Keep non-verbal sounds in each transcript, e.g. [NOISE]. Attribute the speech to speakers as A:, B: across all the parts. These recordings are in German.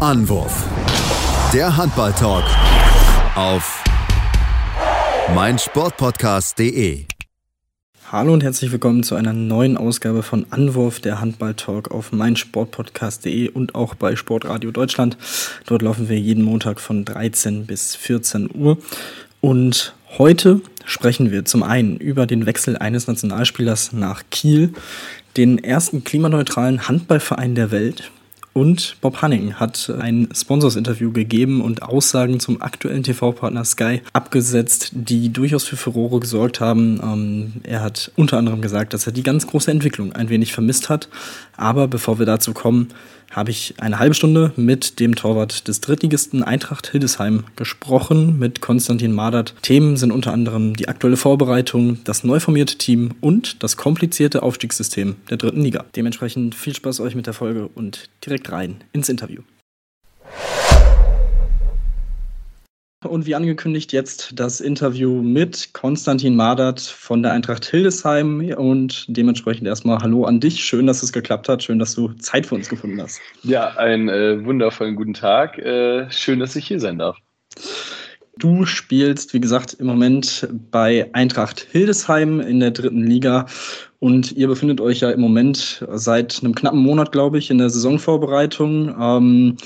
A: Anwurf. Der Handball-Talk auf meinsportpodcast.de.
B: Hallo und herzlich willkommen zu einer neuen Ausgabe von Anwurf der Handball-Talk auf meinsportpodcast.de und auch bei Sportradio Deutschland. Dort laufen wir jeden Montag von 13 bis 14 Uhr. Und heute sprechen wir zum einen über den Wechsel eines Nationalspielers nach Kiel, den ersten klimaneutralen Handballverein der Welt, und Bob Hanning hat ein Sponsors-Interview gegeben und Aussagen zum aktuellen TV-Partner Sky abgesetzt, die durchaus für Furore gesorgt haben. Ähm, er hat unter anderem gesagt, dass er die ganz große Entwicklung ein wenig vermisst hat. Aber bevor wir dazu kommen, habe ich eine halbe Stunde mit dem Torwart des Drittligisten Eintracht Hildesheim gesprochen, mit Konstantin Madert. Themen sind unter anderem die aktuelle Vorbereitung, das neu formierte Team und das komplizierte Aufstiegssystem der dritten Liga. Dementsprechend viel Spaß euch mit der Folge und direkt rein ins Interview. Und wie angekündigt, jetzt das Interview mit Konstantin Madert von der Eintracht Hildesheim. Und dementsprechend erstmal Hallo an dich. Schön, dass es geklappt hat. Schön, dass du Zeit für uns gefunden hast.
C: Ja, einen äh, wundervollen guten Tag. Äh, schön, dass ich hier sein darf.
B: Du spielst, wie gesagt, im Moment bei Eintracht Hildesheim in der dritten Liga. Und ihr befindet euch ja im Moment seit einem knappen Monat, glaube ich, in der Saisonvorbereitung. Ähm,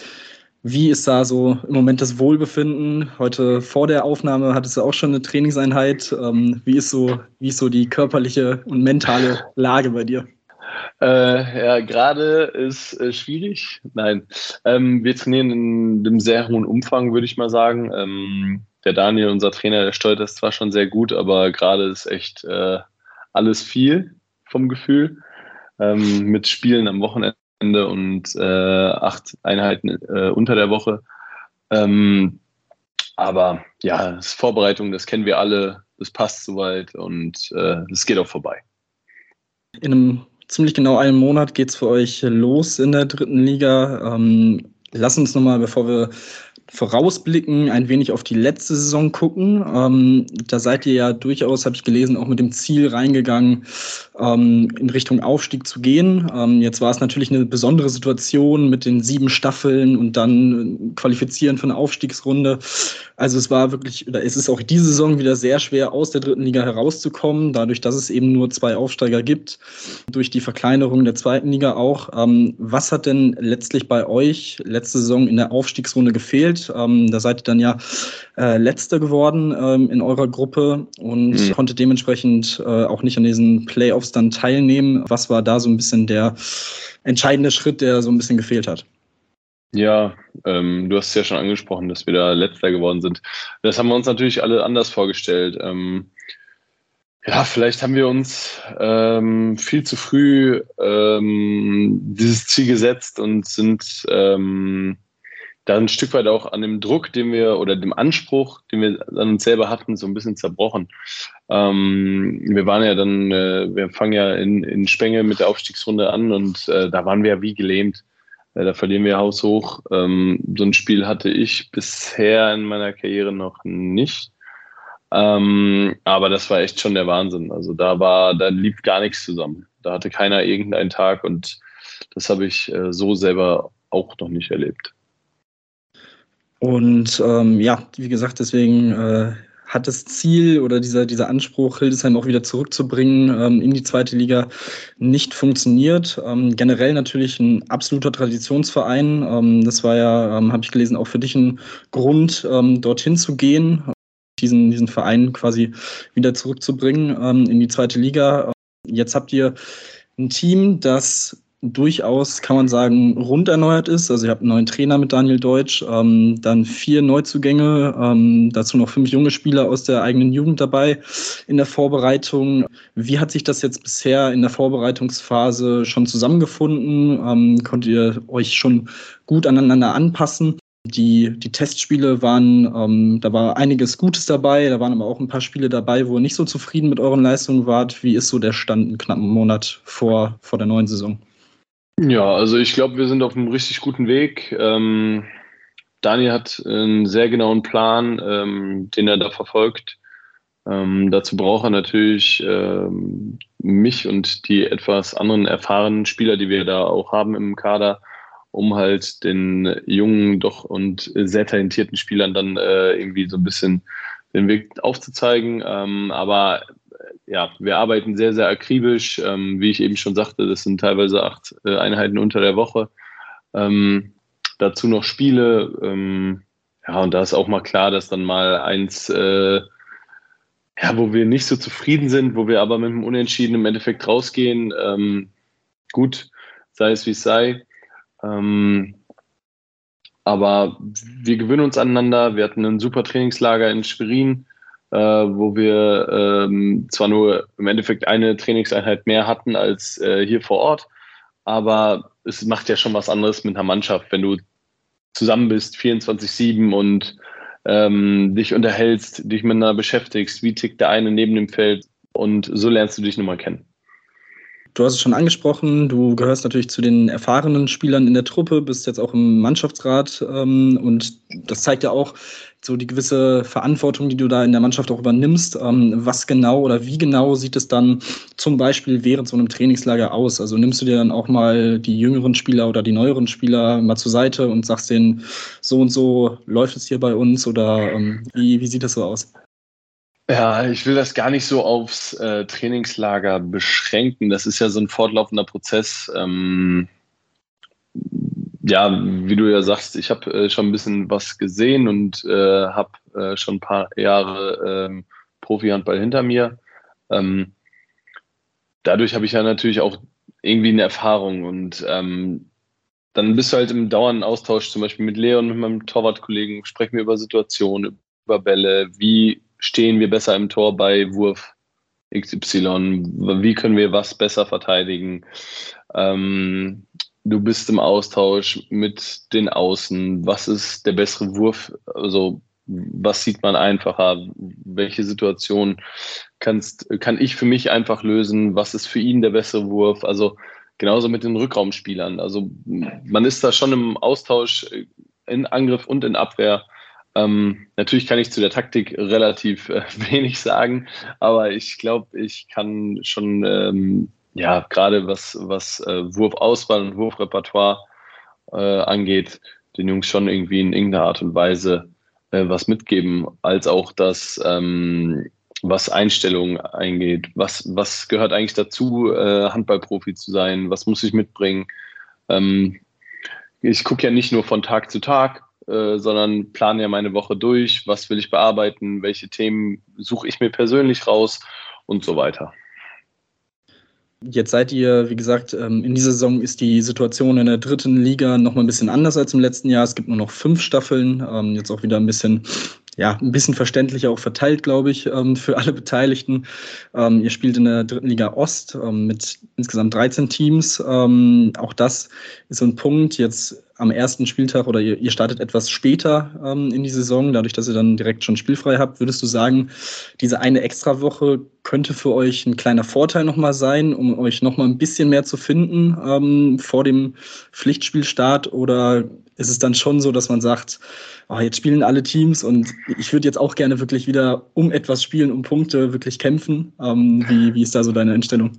B: wie ist da so im Moment das Wohlbefinden? Heute vor der Aufnahme hattest du auch schon eine Trainingseinheit. Ähm, wie, ist so, wie ist so die körperliche und mentale Lage bei dir?
C: Äh, ja, gerade ist äh, schwierig. Nein, ähm, wir trainieren in einem sehr hohen Umfang, würde ich mal sagen. Ähm, der Daniel, unser Trainer, der steuert das zwar schon sehr gut, aber gerade ist echt äh, alles viel vom Gefühl. Ähm, mit Spielen am Wochenende und äh, acht Einheiten äh, unter der Woche. Ähm, aber ja, das ist Vorbereitung, das kennen wir alle, das passt soweit und es äh, geht auch vorbei.
B: In einem ziemlich genau einem Monat geht es für euch los in der dritten Liga. Ähm, lass uns nochmal, bevor wir vorausblicken, ein wenig auf die letzte Saison gucken. Ähm, da seid ihr ja durchaus, habe ich gelesen, auch mit dem Ziel reingegangen, ähm, in Richtung Aufstieg zu gehen. Ähm, jetzt war es natürlich eine besondere Situation mit den sieben Staffeln und dann qualifizieren für eine Aufstiegsrunde. Also es war wirklich, oder es ist auch diese Saison wieder sehr schwer, aus der dritten Liga herauszukommen, dadurch, dass es eben nur zwei Aufsteiger gibt, durch die Verkleinerung der zweiten Liga auch. Ähm, was hat denn letztlich bei euch letzte Saison in der Aufstiegsrunde gefehlt? Ähm, da seid ihr dann ja äh, Letzter geworden ähm, in eurer Gruppe und mhm. konnte dementsprechend äh, auch nicht an diesen Playoffs dann teilnehmen. Was war da so ein bisschen der entscheidende Schritt, der so ein bisschen gefehlt hat?
C: Ja, ähm, du hast es ja schon angesprochen, dass wir da letzter geworden sind. Das haben wir uns natürlich alle anders vorgestellt. Ähm, ja, vielleicht haben wir uns ähm, viel zu früh ähm, dieses Ziel gesetzt und sind ähm, da ein Stück weit auch an dem Druck, den wir oder dem Anspruch, den wir an uns selber hatten, so ein bisschen zerbrochen. Ähm, wir waren ja dann, äh, wir fangen ja in, in Spenge mit der Aufstiegsrunde an und äh, da waren wir ja wie gelähmt. Äh, da verlieren wir haushoch. Ähm, so ein Spiel hatte ich bisher in meiner Karriere noch nicht. Ähm, aber das war echt schon der Wahnsinn. Also da war, da lief gar nichts zusammen. Da hatte keiner irgendeinen Tag und das habe ich äh, so selber auch noch nicht erlebt.
B: Und ähm, ja, wie gesagt, deswegen äh, hat das Ziel oder dieser, dieser Anspruch, Hildesheim auch wieder zurückzubringen ähm, in die zweite Liga, nicht funktioniert. Ähm, generell natürlich ein absoluter Traditionsverein. Ähm, das war ja, ähm, habe ich gelesen, auch für dich ein Grund, ähm, dorthin zu gehen, diesen, diesen Verein quasi wieder zurückzubringen ähm, in die zweite Liga. Jetzt habt ihr ein Team, das durchaus, kann man sagen, rund erneuert ist. Also ihr habt einen neuen Trainer mit Daniel Deutsch, ähm, dann vier Neuzugänge, ähm, dazu noch fünf junge Spieler aus der eigenen Jugend dabei in der Vorbereitung. Wie hat sich das jetzt bisher in der Vorbereitungsphase schon zusammengefunden? Ähm, konntet ihr euch schon gut aneinander anpassen? Die, die Testspiele waren, ähm, da war einiges Gutes dabei, da waren aber auch ein paar Spiele dabei, wo ihr nicht so zufrieden mit euren Leistungen wart. Wie ist so der Stand einen knappen Monat vor, vor der neuen Saison?
C: Ja, also ich glaube, wir sind auf einem richtig guten Weg. Ähm, Daniel hat einen sehr genauen Plan, ähm, den er da verfolgt. Ähm, dazu braucht er natürlich ähm, mich und die etwas anderen erfahrenen Spieler, die wir da auch haben im Kader. um halt den jungen doch und sehr talentierten Spielern dann äh, irgendwie so ein bisschen den Weg aufzuzeigen. Ähm, aber ja, wir arbeiten sehr, sehr akribisch. Ähm, wie ich eben schon sagte, das sind teilweise acht äh, Einheiten unter der Woche. Ähm, dazu noch Spiele. Ähm, ja, und da ist auch mal klar, dass dann mal eins, äh, ja, wo wir nicht so zufrieden sind, wo wir aber mit dem Unentschieden im Endeffekt rausgehen. Ähm, gut, sei es wie es sei. Ähm, aber wir gewöhnen uns aneinander. Wir hatten ein super Trainingslager in Schwerin äh, wo wir ähm, zwar nur im Endeffekt eine Trainingseinheit mehr hatten als äh, hier vor Ort, aber es macht ja schon was anderes mit einer Mannschaft, wenn du zusammen bist, 24-7 und ähm, dich unterhältst, dich miteinander beschäftigst, wie tickt der eine neben dem Feld und so lernst du dich nun mal kennen.
B: Du hast es schon angesprochen, du gehörst natürlich zu den erfahrenen Spielern in der Truppe, bist jetzt auch im Mannschaftsrat ähm, und das zeigt ja auch so die gewisse Verantwortung, die du da in der Mannschaft auch übernimmst. Ähm, was genau oder wie genau sieht es dann zum Beispiel während so einem Trainingslager aus? Also nimmst du dir dann auch mal die jüngeren Spieler oder die neueren Spieler mal zur Seite und sagst denen, so und so läuft es hier bei uns oder ähm, wie, wie sieht das so aus?
C: Ja, ich will das gar nicht so aufs äh, Trainingslager beschränken. Das ist ja so ein fortlaufender Prozess. Ähm, ja, wie du ja sagst, ich habe äh, schon ein bisschen was gesehen und äh, habe äh, schon ein paar Jahre ähm, Profi-Handball hinter mir. Ähm, dadurch habe ich ja natürlich auch irgendwie eine Erfahrung und ähm, dann bist du halt im dauernden Austausch, zum Beispiel mit Leon, mit meinem Torwartkollegen, sprechen wir über Situationen, über Bälle, wie stehen wir besser im Tor bei Wurf XY? Wie können wir was besser verteidigen? Ähm, du bist im Austausch mit den Außen. Was ist der bessere Wurf? Also, was sieht man einfacher? Welche Situation kannst, kann ich für mich einfach lösen? Was ist für ihn der bessere Wurf? Also, genauso mit den Rückraumspielern. Also, man ist da schon im Austausch in Angriff und in Abwehr ähm, natürlich kann ich zu der Taktik relativ äh, [LAUGHS] wenig sagen, aber ich glaube, ich kann schon, ähm, ja, gerade was, was äh, Wurfauswahl und Wurfrepertoire äh, angeht, den Jungs schon irgendwie in irgendeiner Art und Weise äh, was mitgeben, als auch das, ähm, was Einstellungen eingeht. Was, was gehört eigentlich dazu, äh, Handballprofi zu sein? Was muss ich mitbringen? Ähm, ich gucke ja nicht nur von Tag zu Tag, äh, sondern plane ja meine Woche durch, was will ich bearbeiten, welche Themen suche ich mir persönlich raus und so weiter.
B: Jetzt seid ihr, wie gesagt, ähm, in dieser Saison ist die Situation in der dritten Liga noch mal ein bisschen anders als im letzten Jahr. Es gibt nur noch fünf Staffeln, ähm, jetzt auch wieder ein bisschen ja, ein bisschen verständlicher auch verteilt, glaube ich, ähm, für alle Beteiligten. Ihr spielt in der dritten Liga Ost mit insgesamt 13 Teams. Auch das ist so ein Punkt. Jetzt am ersten Spieltag oder ihr, ihr startet etwas später ähm, in die Saison, dadurch, dass ihr dann direkt schon spielfrei habt. Würdest du sagen, diese eine Extrawoche könnte für euch ein kleiner Vorteil nochmal sein, um euch nochmal ein bisschen mehr zu finden ähm, vor dem Pflichtspielstart? Oder ist es dann schon so, dass man sagt, oh, jetzt spielen alle Teams und ich würde jetzt auch gerne wirklich wieder um etwas spielen, um Punkte wirklich kämpfen. Ähm, wie, wie ist da so deine Einstellung?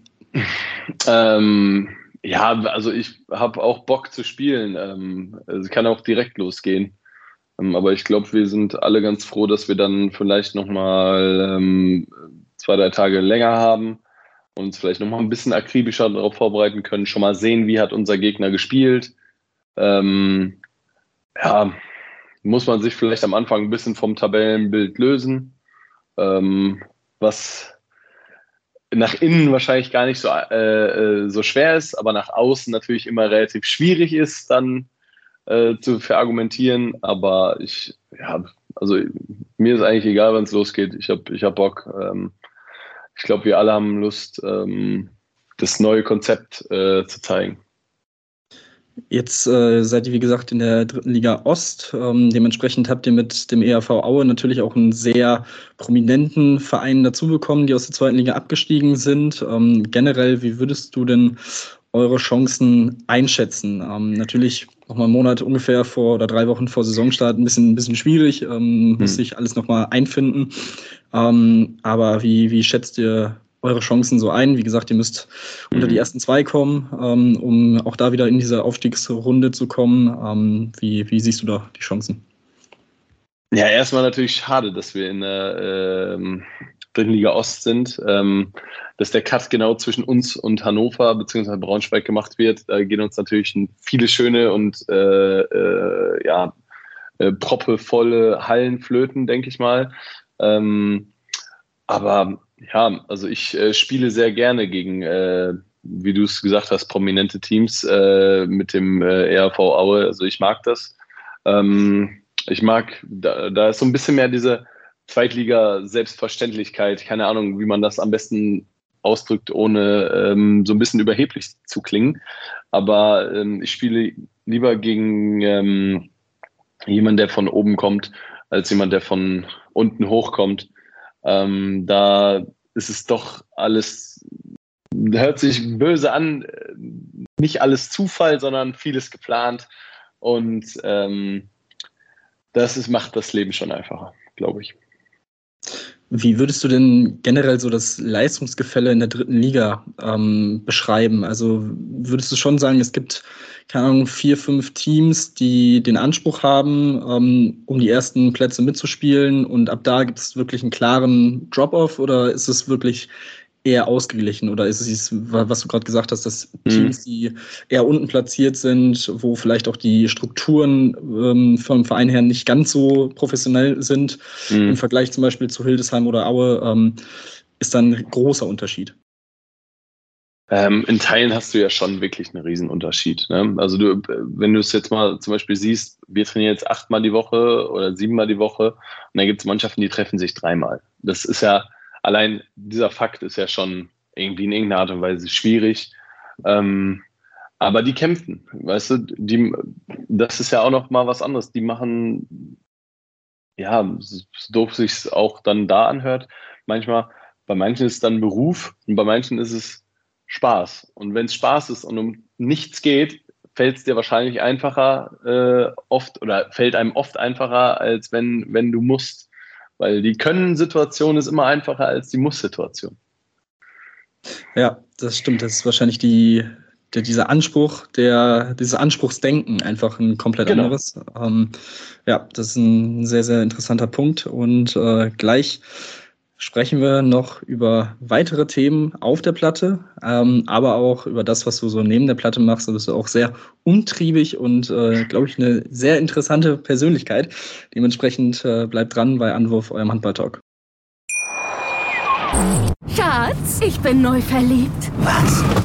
C: Ähm, ja, also ich habe auch Bock zu spielen. Ähm, es kann auch direkt losgehen. Ähm, aber ich glaube, wir sind alle ganz froh, dass wir dann vielleicht nochmal ähm, zwei, drei Tage länger haben und uns vielleicht nochmal ein bisschen akribischer darauf vorbereiten können, schon mal sehen, wie hat unser Gegner gespielt. Ähm, ja, muss man sich vielleicht am Anfang ein bisschen vom Tabellenbild lösen, ähm, was nach innen wahrscheinlich gar nicht so, äh, äh, so schwer ist, aber nach außen natürlich immer relativ schwierig ist, dann äh, zu verargumentieren. Aber ich, ja, also mir ist eigentlich egal, wann es losgeht. Ich habe ich hab Bock. Ähm, ich glaube, wir alle haben Lust, ähm, das neue Konzept äh, zu zeigen.
B: Jetzt äh, seid ihr, wie gesagt, in der dritten Liga Ost. Ähm, dementsprechend habt ihr mit dem ERV Aue natürlich auch einen sehr prominenten Verein dazu bekommen, die aus der zweiten Liga abgestiegen sind. Ähm, generell, wie würdest du denn eure Chancen einschätzen? Ähm, natürlich nochmal einen Monat ungefähr vor oder drei Wochen vor Saisonstart ein bisschen, ein bisschen schwierig, ähm, hm. muss sich alles nochmal einfinden. Ähm, aber wie, wie schätzt ihr eure Chancen so ein? Wie gesagt, ihr müsst mhm. unter die mhm. ersten zwei kommen, ähm, um auch da wieder in diese Aufstiegsrunde zu kommen. Ähm, wie, wie siehst du da die Chancen?
C: Ja, erstmal natürlich schade, dass wir in der ähm, dritten Liga Ost sind, ähm, dass der Cut genau zwischen uns und Hannover bzw. Braunschweig gemacht wird. Da gehen uns natürlich viele schöne und äh, äh, ja, äh, proppevolle Hallen flöten, denke ich mal. Ähm, aber ja, also ich äh, spiele sehr gerne gegen, äh, wie du es gesagt hast, prominente Teams äh, mit dem äh, ERV Aue. Also ich mag das. Ähm, ich mag, da, da ist so ein bisschen mehr diese Zweitliga-Selbstverständlichkeit. Keine Ahnung, wie man das am besten ausdrückt, ohne ähm, so ein bisschen überheblich zu klingen. Aber ähm, ich spiele lieber gegen ähm, jemanden, der von oben kommt, als jemand, der von unten hochkommt. Ähm, da ist es doch alles, hört sich böse an, nicht alles Zufall, sondern vieles geplant. Und ähm, das ist, macht das Leben schon einfacher, glaube ich.
B: Wie würdest du denn generell so das Leistungsgefälle in der dritten Liga ähm, beschreiben? Also würdest du schon sagen, es gibt, keine Ahnung, vier, fünf Teams, die den Anspruch haben, ähm, um die ersten Plätze mitzuspielen und ab da gibt es wirklich einen klaren Drop-off oder ist es wirklich eher ausgeglichen oder ist es, was du gerade gesagt hast, dass mhm. Teams, die eher unten platziert sind, wo vielleicht auch die Strukturen ähm, vom Verein her nicht ganz so professionell sind, mhm. im Vergleich zum Beispiel zu Hildesheim oder Aue, ähm, ist dann ein großer Unterschied.
C: Ähm, in Teilen hast du ja schon wirklich einen Riesenunterschied. Ne? Also du, wenn du es jetzt mal zum Beispiel siehst, wir trainieren jetzt achtmal die Woche oder siebenmal die Woche und dann gibt es Mannschaften, die treffen sich dreimal. Das ist ja, allein dieser Fakt ist ja schon irgendwie in irgendeiner Art und Weise schwierig. Ähm, aber die kämpfen, weißt du, die, das ist ja auch noch mal was anderes. Die machen, ja, so doof sich auch dann da anhört. Manchmal, bei manchen ist es dann Beruf und bei manchen ist es Spaß. Und wenn es Spaß ist und um nichts geht, fällt es dir wahrscheinlich einfacher äh, oft oder fällt einem oft einfacher, als wenn, wenn du musst. Weil die Können-Situation ist immer einfacher als die Muss-Situation.
B: Ja, das stimmt. Das ist wahrscheinlich die, der, dieser Anspruch, der, dieses Anspruchsdenken einfach ein komplett genau. anderes. Ähm, ja, das ist ein sehr, sehr interessanter Punkt. Und äh, gleich sprechen wir noch über weitere Themen auf der Platte, ähm, aber auch über das, was du so neben der Platte machst. Du bist auch sehr umtriebig und, äh, glaube ich, eine sehr interessante Persönlichkeit. Dementsprechend äh, bleibt dran bei Anwurf, eurem Handballtalk.
D: Schatz, ich bin neu verliebt.
E: Was?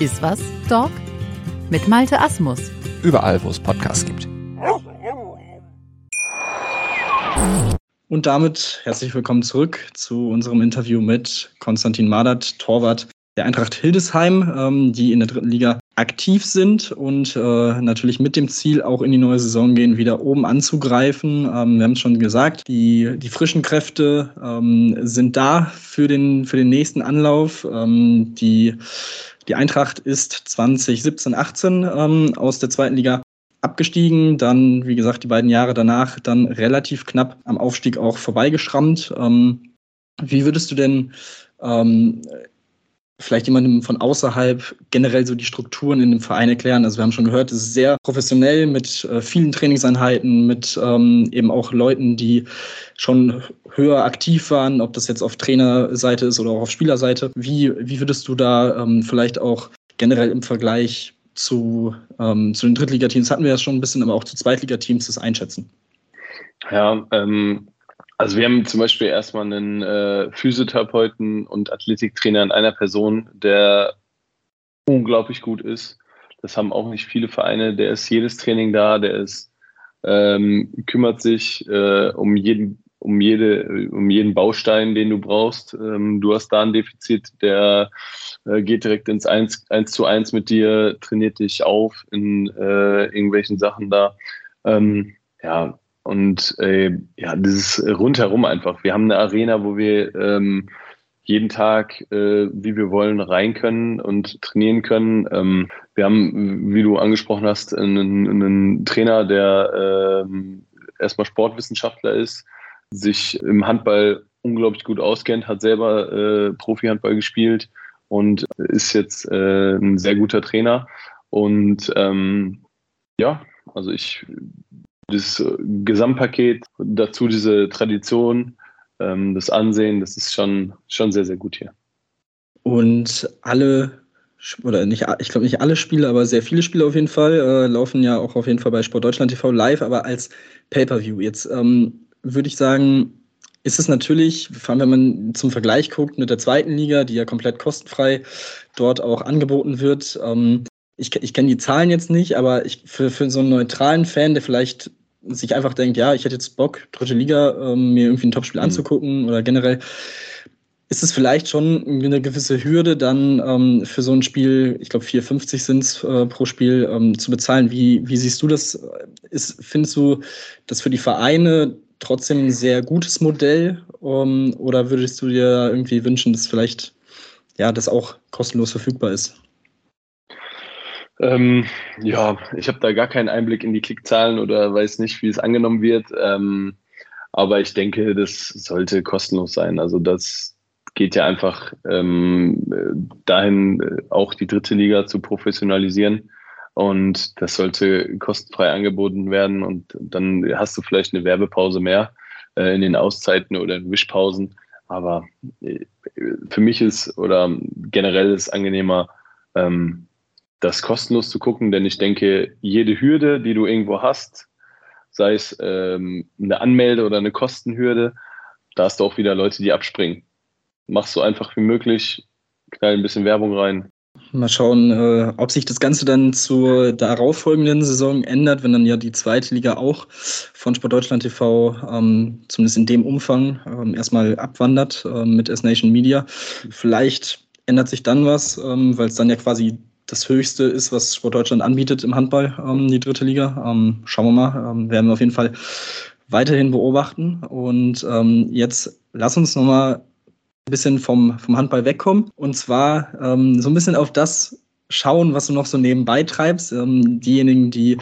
F: Ist was, Dog? Mit Malte Asmus.
G: Überall, wo es Podcasts gibt.
B: Und damit herzlich willkommen zurück zu unserem Interview mit Konstantin Madert, Torwart der Eintracht Hildesheim, ähm, die in der dritten Liga aktiv sind und äh, natürlich mit dem Ziel auch in die neue Saison gehen, wieder oben anzugreifen. Ähm, wir haben es schon gesagt, die, die frischen Kräfte ähm, sind da für den, für den nächsten Anlauf. Ähm, die die Eintracht ist 2017, 18 ähm, aus der zweiten Liga abgestiegen, dann, wie gesagt, die beiden Jahre danach dann relativ knapp am Aufstieg auch vorbeigeschrammt. Ähm, wie würdest du denn ähm, vielleicht jemandem von außerhalb generell so die Strukturen in dem Verein erklären. Also wir haben schon gehört, es ist sehr professionell mit äh, vielen Trainingseinheiten, mit ähm, eben auch Leuten, die schon höher aktiv waren, ob das jetzt auf Trainerseite ist oder auch auf Spielerseite. Wie, wie würdest du da ähm, vielleicht auch generell im Vergleich zu, ähm, zu den Drittligateams, hatten wir ja schon ein bisschen, aber auch zu Zweitligateams das einschätzen?
C: Ja, ähm, also wir haben zum Beispiel erstmal einen äh, Physiotherapeuten und Athletiktrainer in einer Person, der unglaublich gut ist. Das haben auch nicht viele Vereine. Der ist jedes Training da, der ist ähm, kümmert sich äh, um jeden um jede, um jeden Baustein, den du brauchst. Ähm, du hast da ein Defizit, der äh, geht direkt ins 1, 1 zu 1 mit dir, trainiert dich auf in äh, irgendwelchen Sachen da. Ähm, ja, und äh, ja, dieses rundherum einfach. Wir haben eine Arena, wo wir ähm, jeden Tag, äh, wie wir wollen, rein können und trainieren können. Ähm, wir haben, wie du angesprochen hast, einen, einen Trainer, der ähm, erstmal Sportwissenschaftler ist, sich im Handball unglaublich gut auskennt, hat selber äh, Profi-Handball gespielt und ist jetzt äh, ein sehr guter Trainer. Und ähm, ja, also ich das Gesamtpaket, dazu diese Tradition, ähm, das Ansehen, das ist schon, schon sehr, sehr gut hier.
B: Und alle, oder nicht, ich glaube nicht alle Spiele, aber sehr viele Spiele auf jeden Fall, äh, laufen ja auch auf jeden Fall bei Sport Deutschland TV live, aber als Pay-Per-View. Jetzt ähm, würde ich sagen, ist es natürlich, vor allem wenn man zum Vergleich guckt mit der zweiten Liga, die ja komplett kostenfrei dort auch angeboten wird. Ähm, ich, ich kenne die Zahlen jetzt nicht, aber ich, für, für so einen neutralen Fan, der vielleicht sich einfach denkt, ja, ich hätte jetzt Bock, dritte Liga, ähm, mir irgendwie ein Topspiel mhm. anzugucken oder generell, ist es vielleicht schon eine gewisse Hürde, dann ähm, für so ein Spiel, ich glaube 4,50 sind es äh, pro Spiel, ähm, zu bezahlen. Wie, wie siehst du das? Ist, findest du das für die Vereine trotzdem ein sehr gutes Modell? Ähm, oder würdest du dir irgendwie wünschen, dass vielleicht ja, das auch kostenlos verfügbar ist?
C: Ähm, ja, ich habe da gar keinen Einblick in die Klickzahlen oder weiß nicht, wie es angenommen wird. Ähm, aber ich denke, das sollte kostenlos sein. Also das geht ja einfach ähm, dahin, äh, auch die dritte Liga zu professionalisieren. Und das sollte kostenfrei angeboten werden. Und dann hast du vielleicht eine Werbepause mehr äh, in den Auszeiten oder in Wischpausen. Aber äh, für mich ist oder generell ist angenehmer, ähm, das kostenlos zu gucken, denn ich denke, jede Hürde, die du irgendwo hast, sei es ähm, eine Anmelde- oder eine Kostenhürde, da hast du auch wieder Leute, die abspringen. Machst so einfach wie möglich, knall ein bisschen Werbung rein.
B: Mal schauen, äh, ob sich das Ganze dann zur darauffolgenden Saison ändert, wenn dann ja die zweite Liga auch von Sport Deutschland TV ähm, zumindest in dem Umfang ähm, erstmal abwandert äh, mit S-Nation Media. Vielleicht ändert sich dann was, ähm, weil es dann ja quasi das Höchste ist, was Sport Deutschland anbietet im Handball, ähm, die dritte Liga. Ähm, schauen wir mal, ähm, werden wir auf jeden Fall weiterhin beobachten. Und ähm, jetzt lass uns nochmal ein bisschen vom, vom Handball wegkommen. Und zwar ähm, so ein bisschen auf das schauen, was du noch so nebenbei treibst. Ähm, diejenigen, die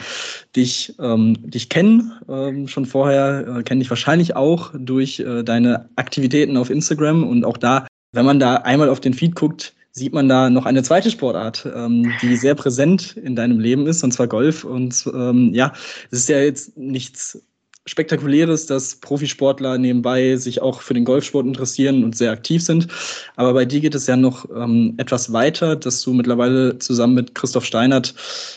B: dich, ähm, dich kennen, ähm, schon vorher, äh, kennen dich wahrscheinlich auch durch äh, deine Aktivitäten auf Instagram. Und auch da, wenn man da einmal auf den Feed guckt, sieht man da noch eine zweite Sportart, ähm, die sehr präsent in deinem Leben ist, und zwar Golf. Und ähm, ja, es ist ja jetzt nichts Spektakuläres, dass Profisportler nebenbei sich auch für den Golfsport interessieren und sehr aktiv sind. Aber bei dir geht es ja noch ähm, etwas weiter, dass du mittlerweile zusammen mit Christoph Steinert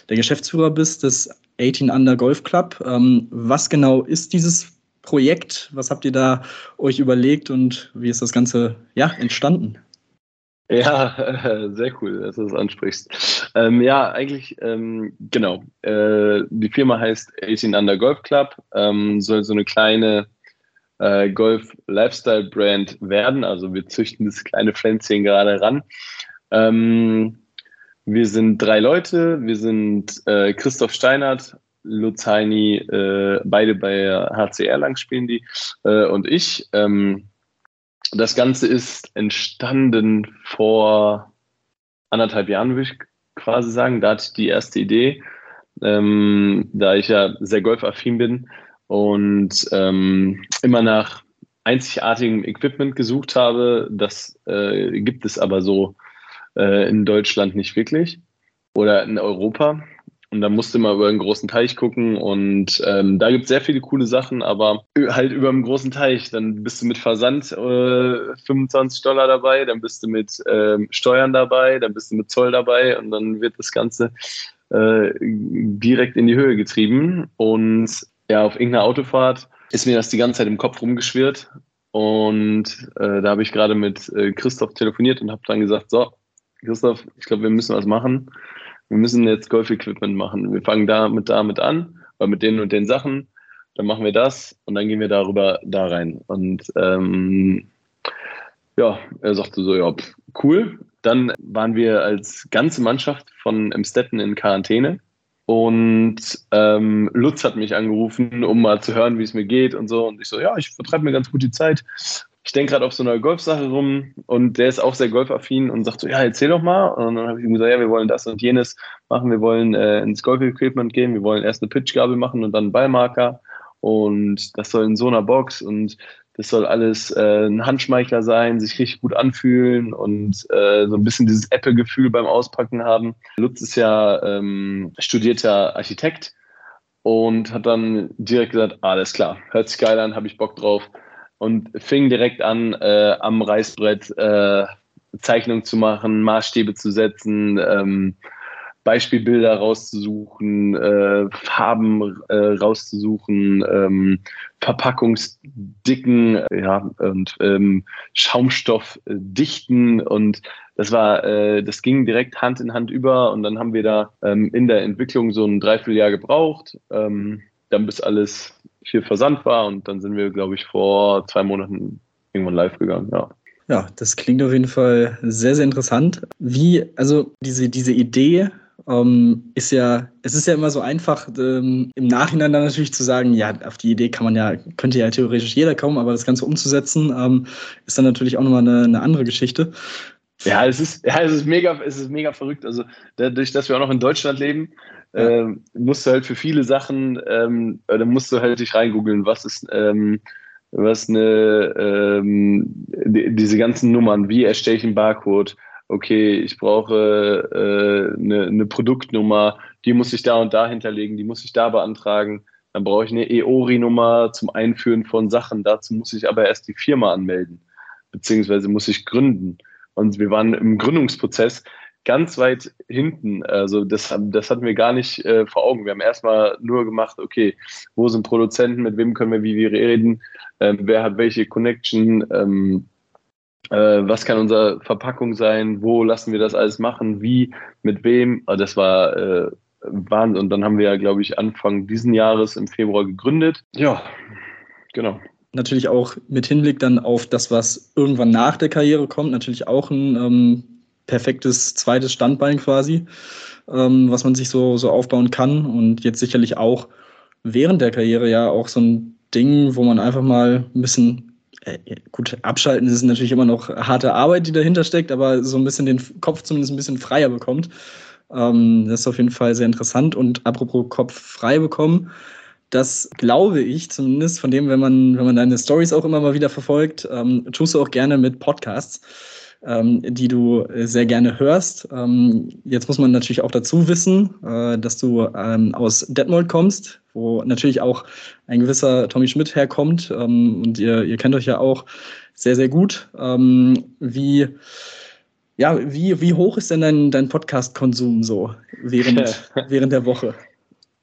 B: der Geschäftsführer bist des 18 Under Golf Club. Ähm, was genau ist dieses Projekt? Was habt ihr da euch überlegt und wie ist das Ganze ja entstanden?
C: Ja, [LAUGHS] sehr cool, dass du das ansprichst. Ähm, ja, eigentlich, ähm, genau. Äh, die Firma heißt 18 Under Golf Club, ähm, soll so eine kleine äh, Golf-Lifestyle-Brand werden. Also wir züchten das kleine Pflänzchen gerade ran. Ähm, wir sind drei Leute. Wir sind äh, Christoph Steinert, Lutz Heini, äh, beide bei HCR lang spielen die, äh, und ich. Ähm, das Ganze ist entstanden vor anderthalb Jahren, würde ich quasi sagen. Da hatte ich die erste Idee, ähm, da ich ja sehr golfaffin bin und ähm, immer nach einzigartigem Equipment gesucht habe. Das äh, gibt es aber so äh, in Deutschland nicht wirklich oder in Europa. Und da musste man über einen großen Teich gucken und ähm, da gibt es sehr viele coole Sachen, aber halt über einen großen Teich. Dann bist du mit Versand äh, 25 Dollar dabei, dann bist du mit ähm, Steuern dabei, dann bist du mit Zoll dabei und dann wird das Ganze äh, direkt in die Höhe getrieben. Und ja, auf irgendeiner Autofahrt ist mir das die ganze Zeit im Kopf rumgeschwirrt. Und äh, da habe ich gerade mit äh, Christoph telefoniert und habe dann gesagt, so, Christoph, ich glaube, wir müssen was machen wir müssen jetzt Golf-Equipment machen. Wir fangen damit damit an, weil mit den und den Sachen. dann machen wir das und dann gehen wir darüber da rein. Und ähm, ja, er sagte so, ja, cool. Dann waren wir als ganze Mannschaft von Emstetten in Quarantäne. Und ähm, Lutz hat mich angerufen, um mal zu hören, wie es mir geht und so. Und ich so, ja, ich vertreibe mir ganz gut die Zeit. Ich denke gerade auf so einer Golfsache rum und der ist auch sehr golfaffin und sagt so, ja, erzähl doch mal. Und dann habe ich ihm gesagt, ja, wir wollen das und jenes machen. Wir wollen äh, ins Golf-Equipment gehen. Wir wollen erst eine Pitchgabel machen und dann einen Ballmarker. Und das soll in so einer Box und das soll alles äh, ein Handschmeichler sein, sich richtig gut anfühlen und äh, so ein bisschen dieses Apple-Gefühl beim Auspacken haben. Lutz ist ja ähm, studierter Architekt und hat dann direkt gesagt, alles klar, hört sich geil an, habe ich Bock drauf. Und fing direkt an, äh, am Reißbrett äh, Zeichnungen zu machen, Maßstäbe zu setzen, ähm, Beispielbilder rauszusuchen, äh, Farben äh, rauszusuchen, ähm, Verpackungsdicken äh, ja, und ähm, Schaumstoffdichten und das war, äh, das ging direkt Hand in Hand über und dann haben wir da ähm, in der Entwicklung so ein Dreivierteljahr gebraucht, ähm, dann bis alles viel Versand war und dann sind wir, glaube ich, vor zwei Monaten irgendwann live gegangen, ja.
B: Ja, das klingt auf jeden Fall sehr, sehr interessant. Wie, also diese, diese Idee ähm, ist ja, es ist ja immer so einfach, ähm, im Nachhinein dann natürlich zu sagen, ja, auf die Idee kann man ja, könnte ja theoretisch jeder kommen, aber das Ganze umzusetzen, ähm, ist dann natürlich auch nochmal eine, eine andere Geschichte.
C: Ja, es ist, ja, es ist mega, es ist mega verrückt. Also dadurch, dass wir auch noch in Deutschland leben, ja. ähm, musst du halt für viele Sachen, ähm, da musst du halt dich reingoogeln, was ist, ähm, was eine, ähm, die, diese ganzen Nummern, wie erstelle ich einen Barcode, okay, ich brauche äh, eine, eine Produktnummer, die muss ich da und da hinterlegen, die muss ich da beantragen. Dann brauche ich eine EORI-Nummer zum Einführen von Sachen. Dazu muss ich aber erst die Firma anmelden, beziehungsweise muss ich gründen. Und wir waren im Gründungsprozess ganz weit hinten. Also das, das hatten wir gar nicht äh, vor Augen. Wir haben erstmal nur gemacht, okay, wo sind Produzenten, mit wem können wir wie wir reden, ähm, wer hat welche Connection, ähm, äh, was kann unsere Verpackung sein, wo lassen wir das alles machen, wie, mit wem. Also das war äh, Wahnsinn. Und dann haben wir ja, glaube ich, Anfang diesen Jahres im Februar gegründet. Ja, genau.
B: Natürlich auch mit Hinblick dann auf das, was irgendwann nach der Karriere kommt, natürlich auch ein ähm, perfektes zweites Standbein quasi, ähm, was man sich so, so aufbauen kann. Und jetzt sicherlich auch während der Karriere ja auch so ein Ding, wo man einfach mal ein bisschen äh, gut, abschalten ist natürlich immer noch harte Arbeit, die dahinter steckt, aber so ein bisschen den Kopf zumindest ein bisschen freier bekommt. Ähm, das ist auf jeden Fall sehr interessant. Und apropos Kopf frei bekommen, das glaube ich zumindest von dem, wenn man, wenn man deine Stories auch immer mal wieder verfolgt, ähm, tust du auch gerne mit Podcasts ähm, die du sehr gerne hörst. Ähm, jetzt muss man natürlich auch dazu wissen, äh, dass du ähm, aus Detmold kommst, wo natürlich auch ein gewisser Tommy Schmidt herkommt. Ähm, und ihr, ihr kennt euch ja auch sehr, sehr gut. Ähm, wie, ja, wie, wie hoch ist denn dein, dein Podcast-Konsum so während, [LAUGHS] während der Woche?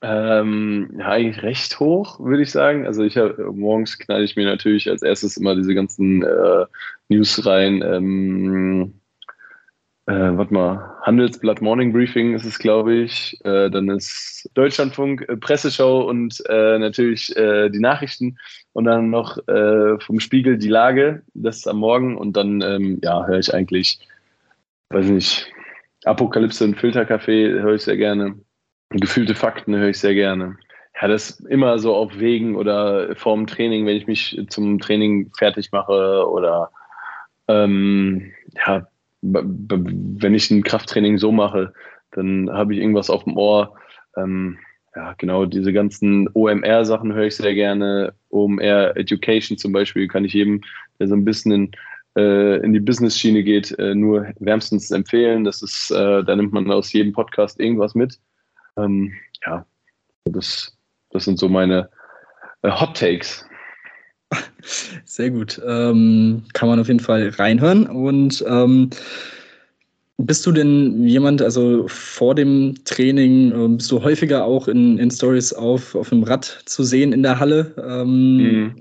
C: Ähm, ja, eigentlich recht hoch, würde ich sagen. Also ich hab, morgens knall ich mir natürlich als erstes immer diese ganzen äh, News rein. Ähm, äh, warte mal, Handelsblatt Morning Briefing ist es, glaube ich. Äh, dann ist Deutschlandfunk, äh, Presseschau und äh, natürlich äh, die Nachrichten. Und dann noch äh, vom Spiegel die Lage, das ist am Morgen. Und dann, ähm, ja, höre ich eigentlich, weiß nicht, Apokalypse und Filterkaffee höre ich sehr gerne. Gefühlte Fakten höre ich sehr gerne. Ja, das immer so auf Wegen oder vorm Training, wenn ich mich zum Training fertig mache oder ähm, ja, wenn ich ein Krafttraining so mache, dann habe ich irgendwas auf dem Ohr. Ähm, ja, genau, diese ganzen OMR-Sachen höre ich sehr gerne. OMR Education zum Beispiel kann ich jedem, der so ein bisschen in, äh, in die Business-Schiene geht, äh, nur wärmstens empfehlen. Das ist, äh, da nimmt man aus jedem Podcast irgendwas mit. Ähm, ja, das, das sind so meine äh, Hot Takes. [LAUGHS]
B: Sehr gut. Ähm, kann man auf jeden Fall reinhören. Und ähm, bist du denn jemand, also vor dem Training, äh, bist du häufiger auch in, in Stories auf, auf dem Rad zu sehen in der Halle? Ähm, mhm.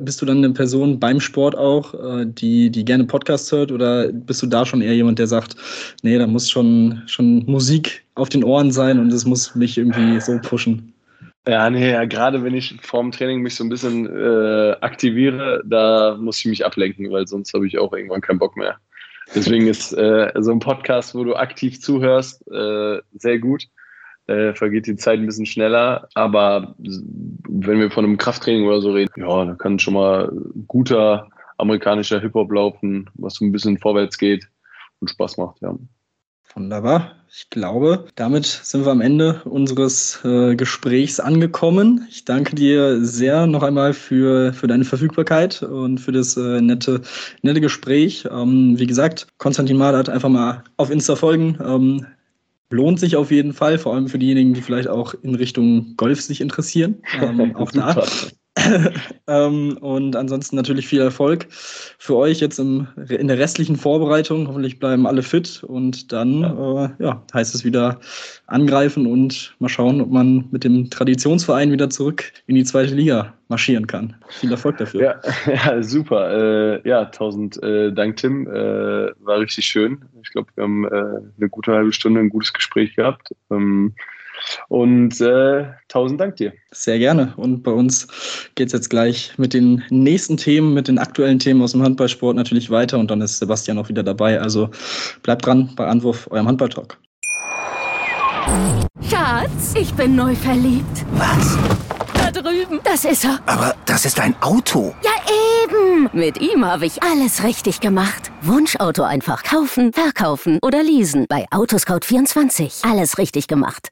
B: Bist du dann eine Person beim Sport auch, äh, die, die gerne Podcasts hört oder bist du da schon eher jemand, der sagt, nee, da muss schon, schon Musik auf den Ohren sein und es muss mich irgendwie so pushen?
C: Ja, nee, ja, gerade wenn ich vorm Training mich so ein bisschen äh, aktiviere, da muss ich mich ablenken, weil sonst habe ich auch irgendwann keinen Bock mehr. Deswegen ist äh, so ein Podcast, wo du aktiv zuhörst, äh, sehr gut. Äh, vergeht die Zeit ein bisschen schneller. Aber wenn wir von einem Krafttraining oder so reden, ja, da kann schon mal guter amerikanischer Hip-Hop laufen, was so ein bisschen vorwärts geht und Spaß macht, ja.
B: Wunderbar. Ich glaube, damit sind wir am Ende unseres äh, Gesprächs angekommen. Ich danke dir sehr noch einmal für, für deine Verfügbarkeit und für das äh, nette, nette Gespräch. Ähm, wie gesagt, Konstantin Madert einfach mal auf Insta folgen. Ähm, lohnt sich auf jeden Fall, vor allem für diejenigen, die vielleicht auch in Richtung Golf sich interessieren. Ähm, auch da [LAUGHS] ähm, und ansonsten natürlich viel Erfolg für euch jetzt im, in der restlichen Vorbereitung. Hoffentlich bleiben alle fit und dann ja. Äh, ja, heißt es wieder angreifen und mal schauen, ob man mit dem Traditionsverein wieder zurück in die zweite Liga marschieren kann. Viel Erfolg dafür.
C: Ja, [LAUGHS] ja super. Äh, ja, tausend äh, Dank, Tim. Äh, war richtig schön. Ich glaube, wir haben äh, eine gute halbe Stunde ein gutes Gespräch gehabt. Ähm, und äh, tausend Dank dir.
B: Sehr gerne. Und bei uns geht es jetzt gleich mit den nächsten Themen, mit den aktuellen Themen aus dem Handballsport natürlich weiter. Und dann ist Sebastian auch wieder dabei. Also bleibt dran bei Anwurf, eurem Handballtalk.
D: Schatz, ich bin neu verliebt.
E: Was?
D: Da drüben. Das ist er.
E: Aber das ist ein Auto.
D: Ja, eben. Mit ihm habe ich alles richtig gemacht. Wunschauto einfach kaufen, verkaufen oder leasen. Bei Autoscout24. Alles richtig gemacht.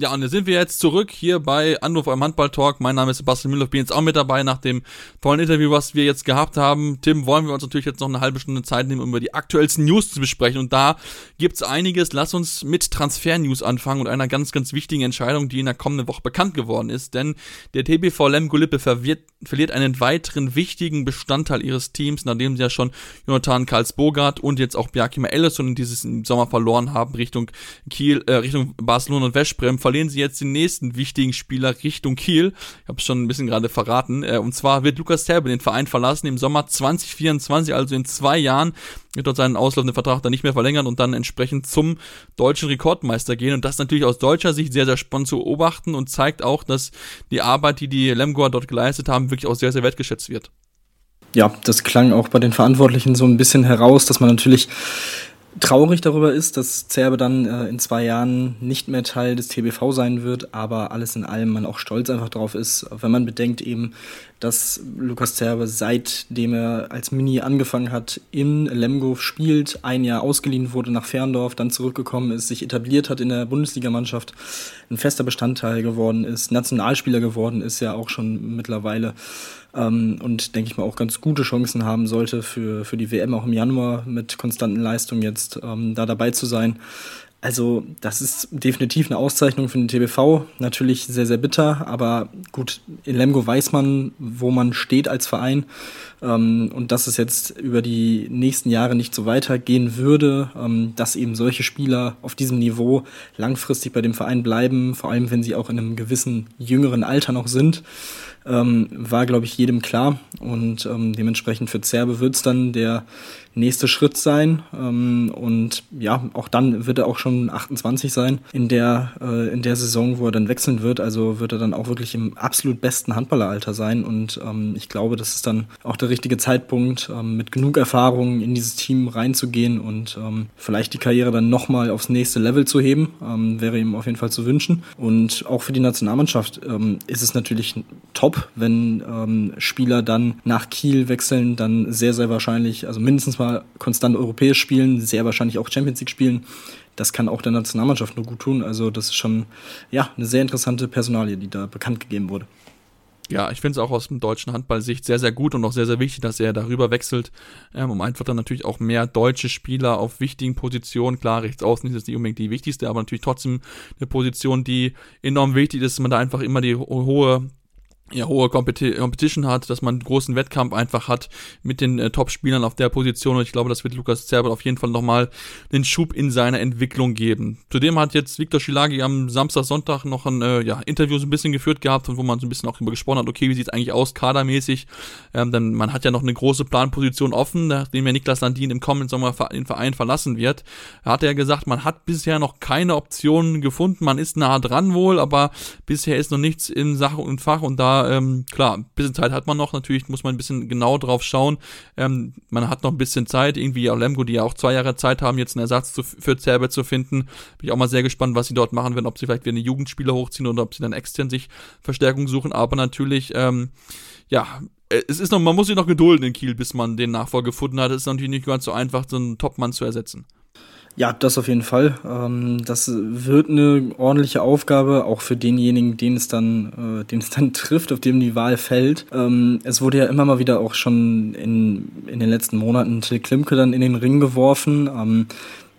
H: Ja, und da sind wir jetzt zurück hier bei Anruf am Handball-Talk. Mein Name ist Sebastian Müller, bin jetzt auch mit dabei nach dem tollen Interview, was wir jetzt gehabt haben. Tim, wollen wir uns natürlich jetzt noch eine halbe Stunde Zeit nehmen, um über die aktuellsten News zu besprechen. Und da gibt's einiges. Lass uns mit Transfer-News anfangen und einer ganz, ganz wichtigen Entscheidung, die in der kommenden Woche bekannt geworden ist. Denn der TBV Lemgo-Lippe verliert, einen weiteren wichtigen Bestandteil ihres Teams, nachdem sie ja schon Jonathan Karls-Bogart und jetzt auch Bjarkima Ellison in dieses Sommer verloren haben, Richtung Kiel, äh, Richtung Barcelona und Westbrem verlieren sie jetzt den nächsten wichtigen Spieler Richtung Kiel. Ich habe es schon ein bisschen gerade verraten. Äh, und zwar wird Lukas Terbe den Verein verlassen im Sommer 2024, also in zwei Jahren wird dort seinen auslaufenden Vertrag dann nicht mehr verlängern und dann entsprechend zum deutschen Rekordmeister gehen. Und das natürlich aus deutscher Sicht sehr, sehr spannend zu beobachten und zeigt auch, dass die Arbeit, die die Lemgoer dort geleistet haben, wirklich auch sehr, sehr wertgeschätzt wird.
B: Ja, das klang auch bei den Verantwortlichen so ein bisschen heraus, dass man natürlich traurig darüber ist, dass Zerbe dann äh, in zwei Jahren nicht mehr Teil des TBV sein wird, aber alles in allem man auch stolz einfach drauf ist, wenn man bedenkt eben, dass Lukas Zerbe seitdem er als Mini angefangen hat in Lemgo spielt, ein Jahr ausgeliehen wurde nach Ferndorf, dann zurückgekommen ist, sich etabliert hat in der Bundesligamannschaft, ein fester Bestandteil geworden ist, Nationalspieler geworden ist ja auch schon mittlerweile ähm, und denke ich mal auch ganz gute Chancen haben sollte für, für die WM auch im Januar mit konstanten Leistungen jetzt ähm, da dabei zu sein. Also, das ist definitiv eine Auszeichnung für den TBV. Natürlich sehr, sehr bitter, aber gut, in Lemgo weiß man, wo man steht als Verein. Ähm, und dass es jetzt über die nächsten Jahre nicht so weitergehen würde, ähm, dass eben solche Spieler auf diesem Niveau langfristig bei dem Verein bleiben, vor allem wenn sie auch in einem gewissen jüngeren Alter noch sind ähm, war, glaube ich, jedem klar. Und ähm, dementsprechend für Zerbe wird es dann der nächste Schritt sein. Ähm, und ja, auch dann wird er auch schon 28 sein in der, äh, in der Saison, wo er dann wechseln wird. Also wird er dann auch wirklich im absolut besten Handballeralter sein. Und ähm, ich glaube, das ist dann auch der richtige Zeitpunkt, ähm, mit genug Erfahrung in dieses Team reinzugehen und ähm, vielleicht die Karriere dann nochmal aufs nächste Level zu heben. Ähm, wäre ihm auf jeden Fall zu wünschen. Und auch für die Nationalmannschaft ähm, ist es natürlich top, wenn ähm, Spieler dann nach Kiel wechseln, dann sehr, sehr wahrscheinlich, also mindestens mal konstant europäisch spielen, sehr wahrscheinlich auch Champions League spielen. Das kann auch der Nationalmannschaft nur gut tun. Also das ist schon ja, eine sehr interessante Personalie, die da bekannt gegeben wurde.
H: Ja, ich finde es auch aus dem deutschen Handball-Sicht sehr, sehr gut und auch sehr, sehr wichtig, dass er darüber wechselt, ähm, um einfach dann natürlich auch mehr deutsche Spieler auf wichtigen Positionen, klar, rechts außen ist jetzt nicht unbedingt die wichtigste, aber natürlich trotzdem eine Position, die enorm wichtig ist, dass man da einfach immer die hohe ja, hohe Competi Competition hat, dass man einen großen Wettkampf einfach hat mit den äh, Top-Spielern auf der Position. Und ich glaube, das wird Lukas Zerbert auf jeden Fall nochmal den Schub in seiner Entwicklung geben. Zudem hat jetzt Viktor Schilagi am Samstag, Sonntag noch ein äh, ja, Interview so ein bisschen geführt gehabt und wo man so ein bisschen auch darüber gesprochen hat, okay, wie sieht's eigentlich aus, kadermäßig, ähm, denn man hat ja noch eine große Planposition offen, nachdem ja Niklas Landin im kommenden Sommer den Verein verlassen wird, hat er gesagt, man hat bisher noch keine Optionen gefunden, man ist nah dran wohl, aber bisher ist noch nichts in Sache und Fach und da ähm, klar, ein bisschen Zeit hat man noch, natürlich muss man ein bisschen genau drauf schauen. Ähm, man hat noch ein bisschen Zeit, irgendwie auch Lemgo, die ja auch zwei Jahre Zeit haben, jetzt einen Ersatz zu, für Zerbe zu finden. Bin ich auch mal sehr gespannt, was sie dort machen werden, ob sie vielleicht wieder eine Jugendspieler hochziehen oder ob sie dann extern sich Verstärkung suchen. Aber natürlich, ähm, ja, es ist noch, man muss sich noch gedulden in Kiel, bis man den Nachfolger gefunden hat. Es ist natürlich nicht ganz so einfach, so einen Topmann zu ersetzen.
B: Ja, das auf jeden Fall. Ähm, das wird eine ordentliche Aufgabe, auch für denjenigen, den es dann, äh, den es dann [LAUGHS] trifft, auf dem die Wahl fällt. Ähm, es wurde ja immer mal wieder auch schon in, in den letzten Monaten Till Klimke dann in den Ring geworfen. Ähm,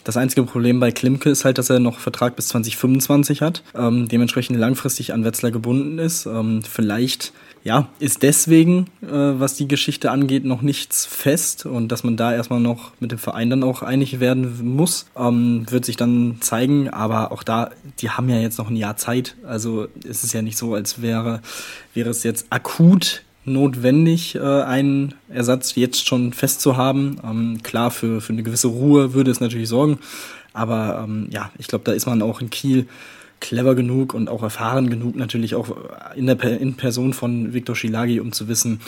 B: das einzige Problem bei Klimke ist halt, dass er noch Vertrag bis 2025 hat, dementsprechend langfristig an Wetzlar gebunden ist. Vielleicht ja, ist deswegen, äh, was die Geschichte angeht, noch nichts fest und dass man da erstmal noch mit dem Verein dann auch einig werden muss, ähm, wird sich dann zeigen. Aber auch da, die haben ja jetzt noch ein Jahr Zeit. Also es ist ja nicht so, als wäre, wäre es jetzt akut notwendig, äh, einen Ersatz jetzt schon festzuhaben. Ähm, klar, für, für eine gewisse Ruhe würde es natürlich sorgen. Aber ähm, ja, ich glaube, da ist man auch in Kiel clever genug und auch erfahren genug, natürlich auch in der in Person von Viktor Schilagi, um zu wissen,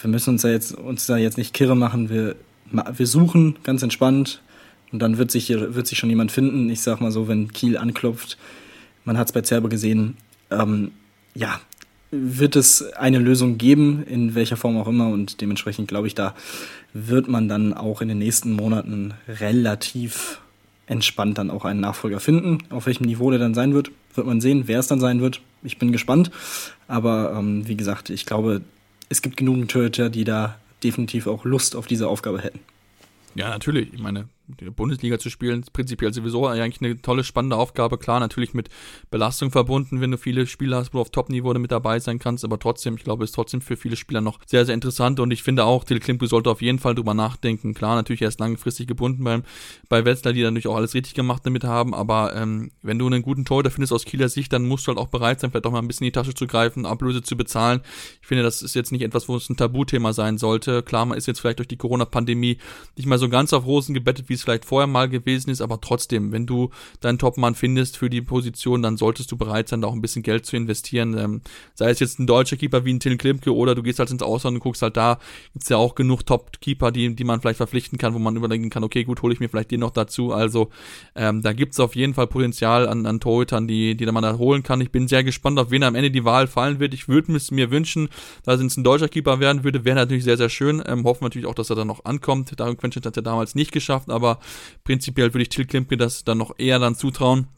B: wir müssen uns da jetzt, uns da jetzt nicht kirre machen, wir, wir suchen ganz entspannt und dann wird sich, wird sich schon jemand finden. Ich sag mal so, wenn Kiel anklopft, man hat es bei Zerbe gesehen, ähm, ja, wird es eine Lösung geben, in welcher Form auch immer. Und dementsprechend glaube ich, da wird man dann auch in den nächsten Monaten relativ entspannt dann auch einen Nachfolger finden. Auf welchem Niveau der dann sein wird, wird man sehen, wer es dann sein wird. Ich bin gespannt. Aber ähm, wie gesagt, ich glaube, es gibt genug Torhüter, die da definitiv auch Lust auf diese Aufgabe hätten.
H: Ja, natürlich. Ich meine, Bundesliga zu spielen, ist prinzipiell sowieso eigentlich eine tolle, spannende Aufgabe. Klar, natürlich mit Belastung verbunden, wenn du viele Spieler hast, wo du auf Top-Niveau mit dabei sein kannst, aber trotzdem, ich glaube, ist trotzdem für viele Spieler noch sehr, sehr interessant und ich finde auch, Till Klimke sollte auf jeden Fall drüber nachdenken. Klar, natürlich er ist langfristig gebunden beim, bei Wetzlar, die natürlich auch alles richtig gemacht damit haben, aber ähm, wenn du einen guten Torhüter findest aus Kieler Sicht, dann musst du halt auch bereit sein, vielleicht auch mal ein bisschen in die Tasche zu greifen, Ablöse zu bezahlen. Ich finde, das ist jetzt nicht etwas, wo es ein Tabuthema sein sollte. Klar, man ist jetzt vielleicht durch die Corona-Pandemie nicht mal so ganz auf Rosen gebettet, wie es vielleicht vorher mal gewesen ist, aber trotzdem, wenn du deinen Topmann findest für die Position, dann solltest du bereit sein, da auch ein bisschen Geld zu investieren. Ähm, sei es jetzt ein deutscher Keeper wie ein Till Klimke oder du gehst halt ins Ausland und guckst halt da, gibt's ja auch genug Top-Keeper, die, die man vielleicht verpflichten kann, wo man überlegen kann, okay, gut, hole ich mir vielleicht den noch dazu. Also ähm, da gibt's auf jeden Fall Potenzial an, an Torhütern, die, die man da holen kann. Ich bin sehr gespannt, auf wen am Ende die Wahl fallen wird. Ich würde es mir wünschen, dass es ein deutscher Keeper werden würde, wäre natürlich sehr, sehr schön. Ähm, hoffen natürlich auch, dass er dann noch ankommt. Darum Quentin hat er damals nicht geschafft, aber prinzipiell würde ich Till Klimke das dann noch eher dann zutrauen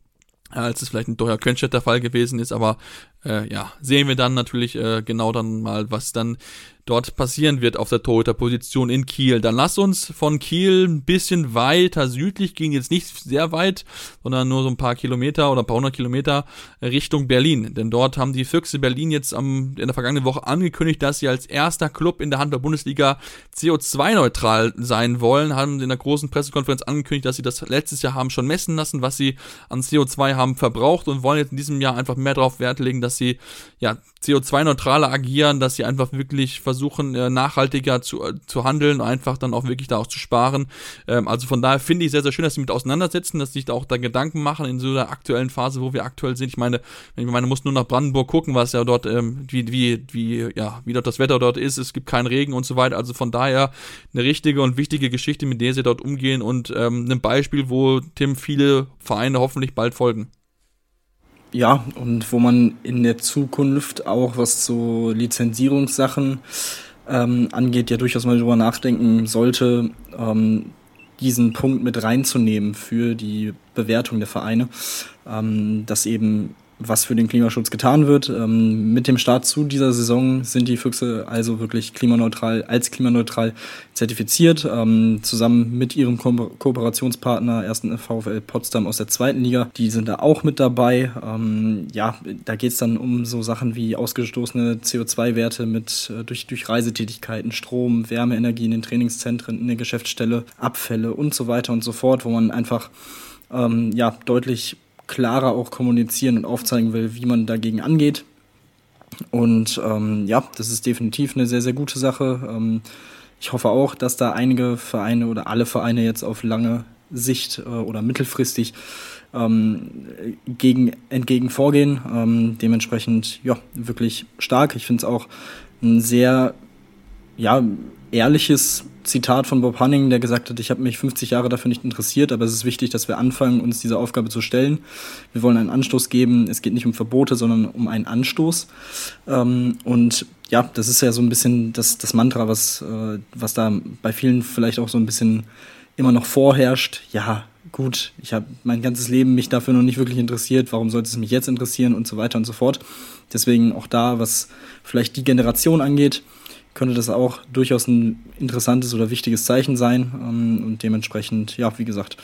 H: als es vielleicht ein Deuer Könstedt der Fall gewesen ist, aber äh, ja, sehen wir dann natürlich äh, genau dann mal, was dann dort passieren wird auf der Torhüter-Position in Kiel. Dann lass uns von Kiel ein bisschen weiter südlich gehen, jetzt nicht sehr weit, sondern nur so ein paar Kilometer oder ein paar hundert Kilometer Richtung Berlin. Denn dort haben die Füchse Berlin jetzt am, in der vergangenen Woche angekündigt, dass sie als erster Club in der Handball-Bundesliga CO2-neutral sein wollen, haben in der großen Pressekonferenz angekündigt, dass sie das letztes Jahr haben schon messen lassen, was sie an CO2 haben verbraucht und wollen jetzt in diesem Jahr einfach mehr darauf Wert legen, dass sie ja CO2-neutraler agieren, dass sie einfach wirklich versuchen, äh, nachhaltiger zu, äh, zu handeln, einfach dann auch wirklich da auch zu sparen. Ähm, also von daher finde ich sehr, sehr schön, dass sie mit auseinandersetzen, dass sie sich da auch da Gedanken machen in so der aktuellen Phase, wo wir aktuell sind. Ich meine, ich meine, muss nur nach Brandenburg gucken, was ja dort, ähm, wie, wie, wie, ja, wie dort das Wetter dort ist. Es gibt keinen Regen und so weiter. Also von daher eine richtige und wichtige Geschichte, mit der sie dort umgehen und ähm, ein Beispiel, wo Tim viele Vereine hoffentlich bald folgen.
B: Ja, und wo man in der Zukunft auch was zu Lizenzierungssachen ähm, angeht, ja durchaus mal drüber nachdenken sollte, ähm, diesen Punkt mit reinzunehmen für die Bewertung der Vereine, ähm, dass eben was für den Klimaschutz getan wird. Ähm, mit dem Start zu dieser Saison sind die Füchse also wirklich klimaneutral, als klimaneutral zertifiziert, ähm, zusammen mit ihrem Ko Kooperationspartner, ersten VfL Potsdam aus der zweiten Liga. Die sind da auch mit dabei. Ähm, ja, da geht es dann um so Sachen wie ausgestoßene CO2-Werte mit äh, durch, durch Reisetätigkeiten, Strom, Wärmeenergie in den Trainingszentren, in der Geschäftsstelle, Abfälle und so weiter und so fort, wo man einfach ähm, ja, deutlich klarer auch kommunizieren und aufzeigen will, wie man dagegen angeht. Und ähm, ja, das ist definitiv eine sehr, sehr gute Sache. Ähm, ich hoffe auch, dass da einige Vereine oder alle Vereine jetzt auf lange Sicht äh, oder mittelfristig ähm, gegen, entgegen vorgehen. Ähm, dementsprechend ja, wirklich stark. Ich finde es auch ein sehr ja, ehrliches Zitat von Bob Hunning, der gesagt hat, ich habe mich 50 Jahre dafür nicht interessiert, aber es ist wichtig, dass wir anfangen, uns diese Aufgabe zu stellen. Wir wollen einen Anstoß geben. Es geht nicht um Verbote, sondern um einen Anstoß. Ähm, und ja, das ist ja so ein bisschen das, das Mantra, was, äh, was da bei vielen vielleicht auch so ein bisschen immer noch vorherrscht. Ja, gut, ich habe mein ganzes Leben mich dafür noch nicht wirklich interessiert. Warum sollte es mich jetzt interessieren und so weiter und so fort. Deswegen auch da, was vielleicht die Generation angeht, könnte das auch durchaus ein interessantes oder wichtiges Zeichen sein. Ähm, und dementsprechend, ja, wie gesagt,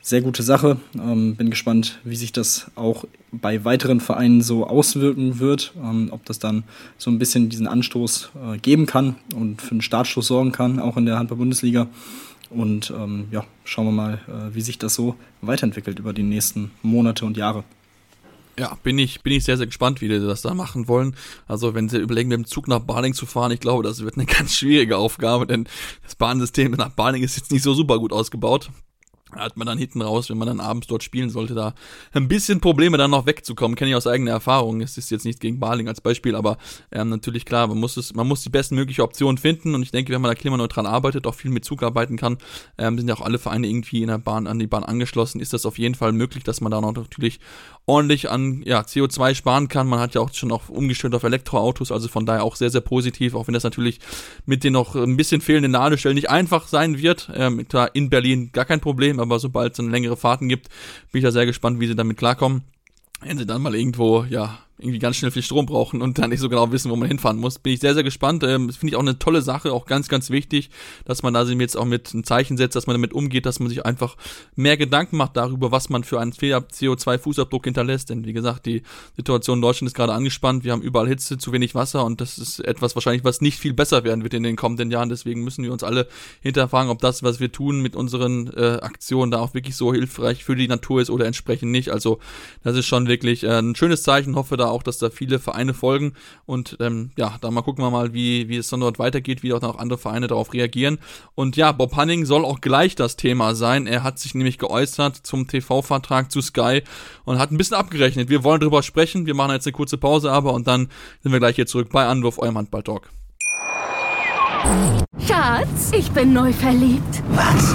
B: sehr gute Sache. Ähm, bin gespannt, wie sich das auch bei weiteren Vereinen so auswirken wird, ähm, ob das dann so ein bisschen diesen Anstoß äh, geben kann und für einen Startstoß sorgen kann, auch in der Handball-Bundesliga. Und ähm, ja, schauen wir mal, äh, wie sich das so weiterentwickelt über die nächsten Monate und Jahre
H: ja, bin ich, bin ich sehr, sehr gespannt, wie die das da machen wollen. Also, wenn sie überlegen, mit dem Zug nach Baling zu fahren, ich glaube, das wird eine [LAUGHS] ganz schwierige Aufgabe, denn das Bahnsystem nach Baling ist jetzt nicht so super gut ausgebaut hat man dann hinten raus, wenn man dann abends dort spielen sollte, da ein bisschen Probleme dann noch wegzukommen. Kenne ich aus eigener Erfahrung. Es ist jetzt nicht gegen Baling als Beispiel, aber ähm, natürlich klar, man muss es, man muss die bestmögliche Option finden und ich denke, wenn man da klimaneutral arbeitet, auch viel mit Zug arbeiten kann, ähm, sind ja auch alle Vereine irgendwie in der Bahn an die Bahn angeschlossen, ist das auf jeden Fall möglich, dass man da noch natürlich ordentlich an ja, CO2 sparen kann. Man hat ja auch schon auch umgestellt auf Elektroautos, also von daher auch sehr, sehr positiv, auch wenn das natürlich mit den noch ein bisschen fehlenden Ladestellen nicht einfach sein wird. Ähm, klar, in Berlin gar kein Problem, aber sobald es dann längere Fahrten gibt, bin ich da sehr gespannt, wie sie damit klarkommen. Wenn sie dann mal irgendwo, ja, irgendwie ganz schnell viel Strom brauchen und dann nicht so genau wissen, wo man hinfahren muss. Bin ich sehr, sehr gespannt. Ähm, finde ich auch eine tolle Sache, auch ganz, ganz wichtig, dass man da sich jetzt auch mit ein Zeichen setzt, dass man damit umgeht, dass man sich einfach mehr Gedanken macht darüber, was man für einen CO2-Fußabdruck hinterlässt. Denn wie gesagt, die Situation in Deutschland ist gerade angespannt. Wir haben überall Hitze, zu wenig Wasser und das ist etwas wahrscheinlich, was nicht viel besser werden wird in den kommenden Jahren. Deswegen müssen wir uns alle hinterfragen, ob das, was wir tun mit unseren äh, Aktionen, da auch wirklich so hilfreich für die Natur ist oder entsprechend nicht. Also das ist schon wirklich äh, ein schönes Zeichen. Hoffe da auch, dass da viele Vereine folgen. Und ähm, ja, da mal gucken wir mal, wie, wie es dann dort weitergeht, wie auch noch andere Vereine darauf reagieren. Und ja, Bob Hanning soll auch gleich das Thema sein. Er hat sich nämlich geäußert zum TV-Vertrag zu Sky und hat ein bisschen abgerechnet. Wir wollen drüber sprechen. Wir machen jetzt eine kurze Pause aber und dann sind wir gleich hier zurück bei Anwurf, eurem Handball-Talk.
D: Schatz, ich bin neu verliebt.
E: Was?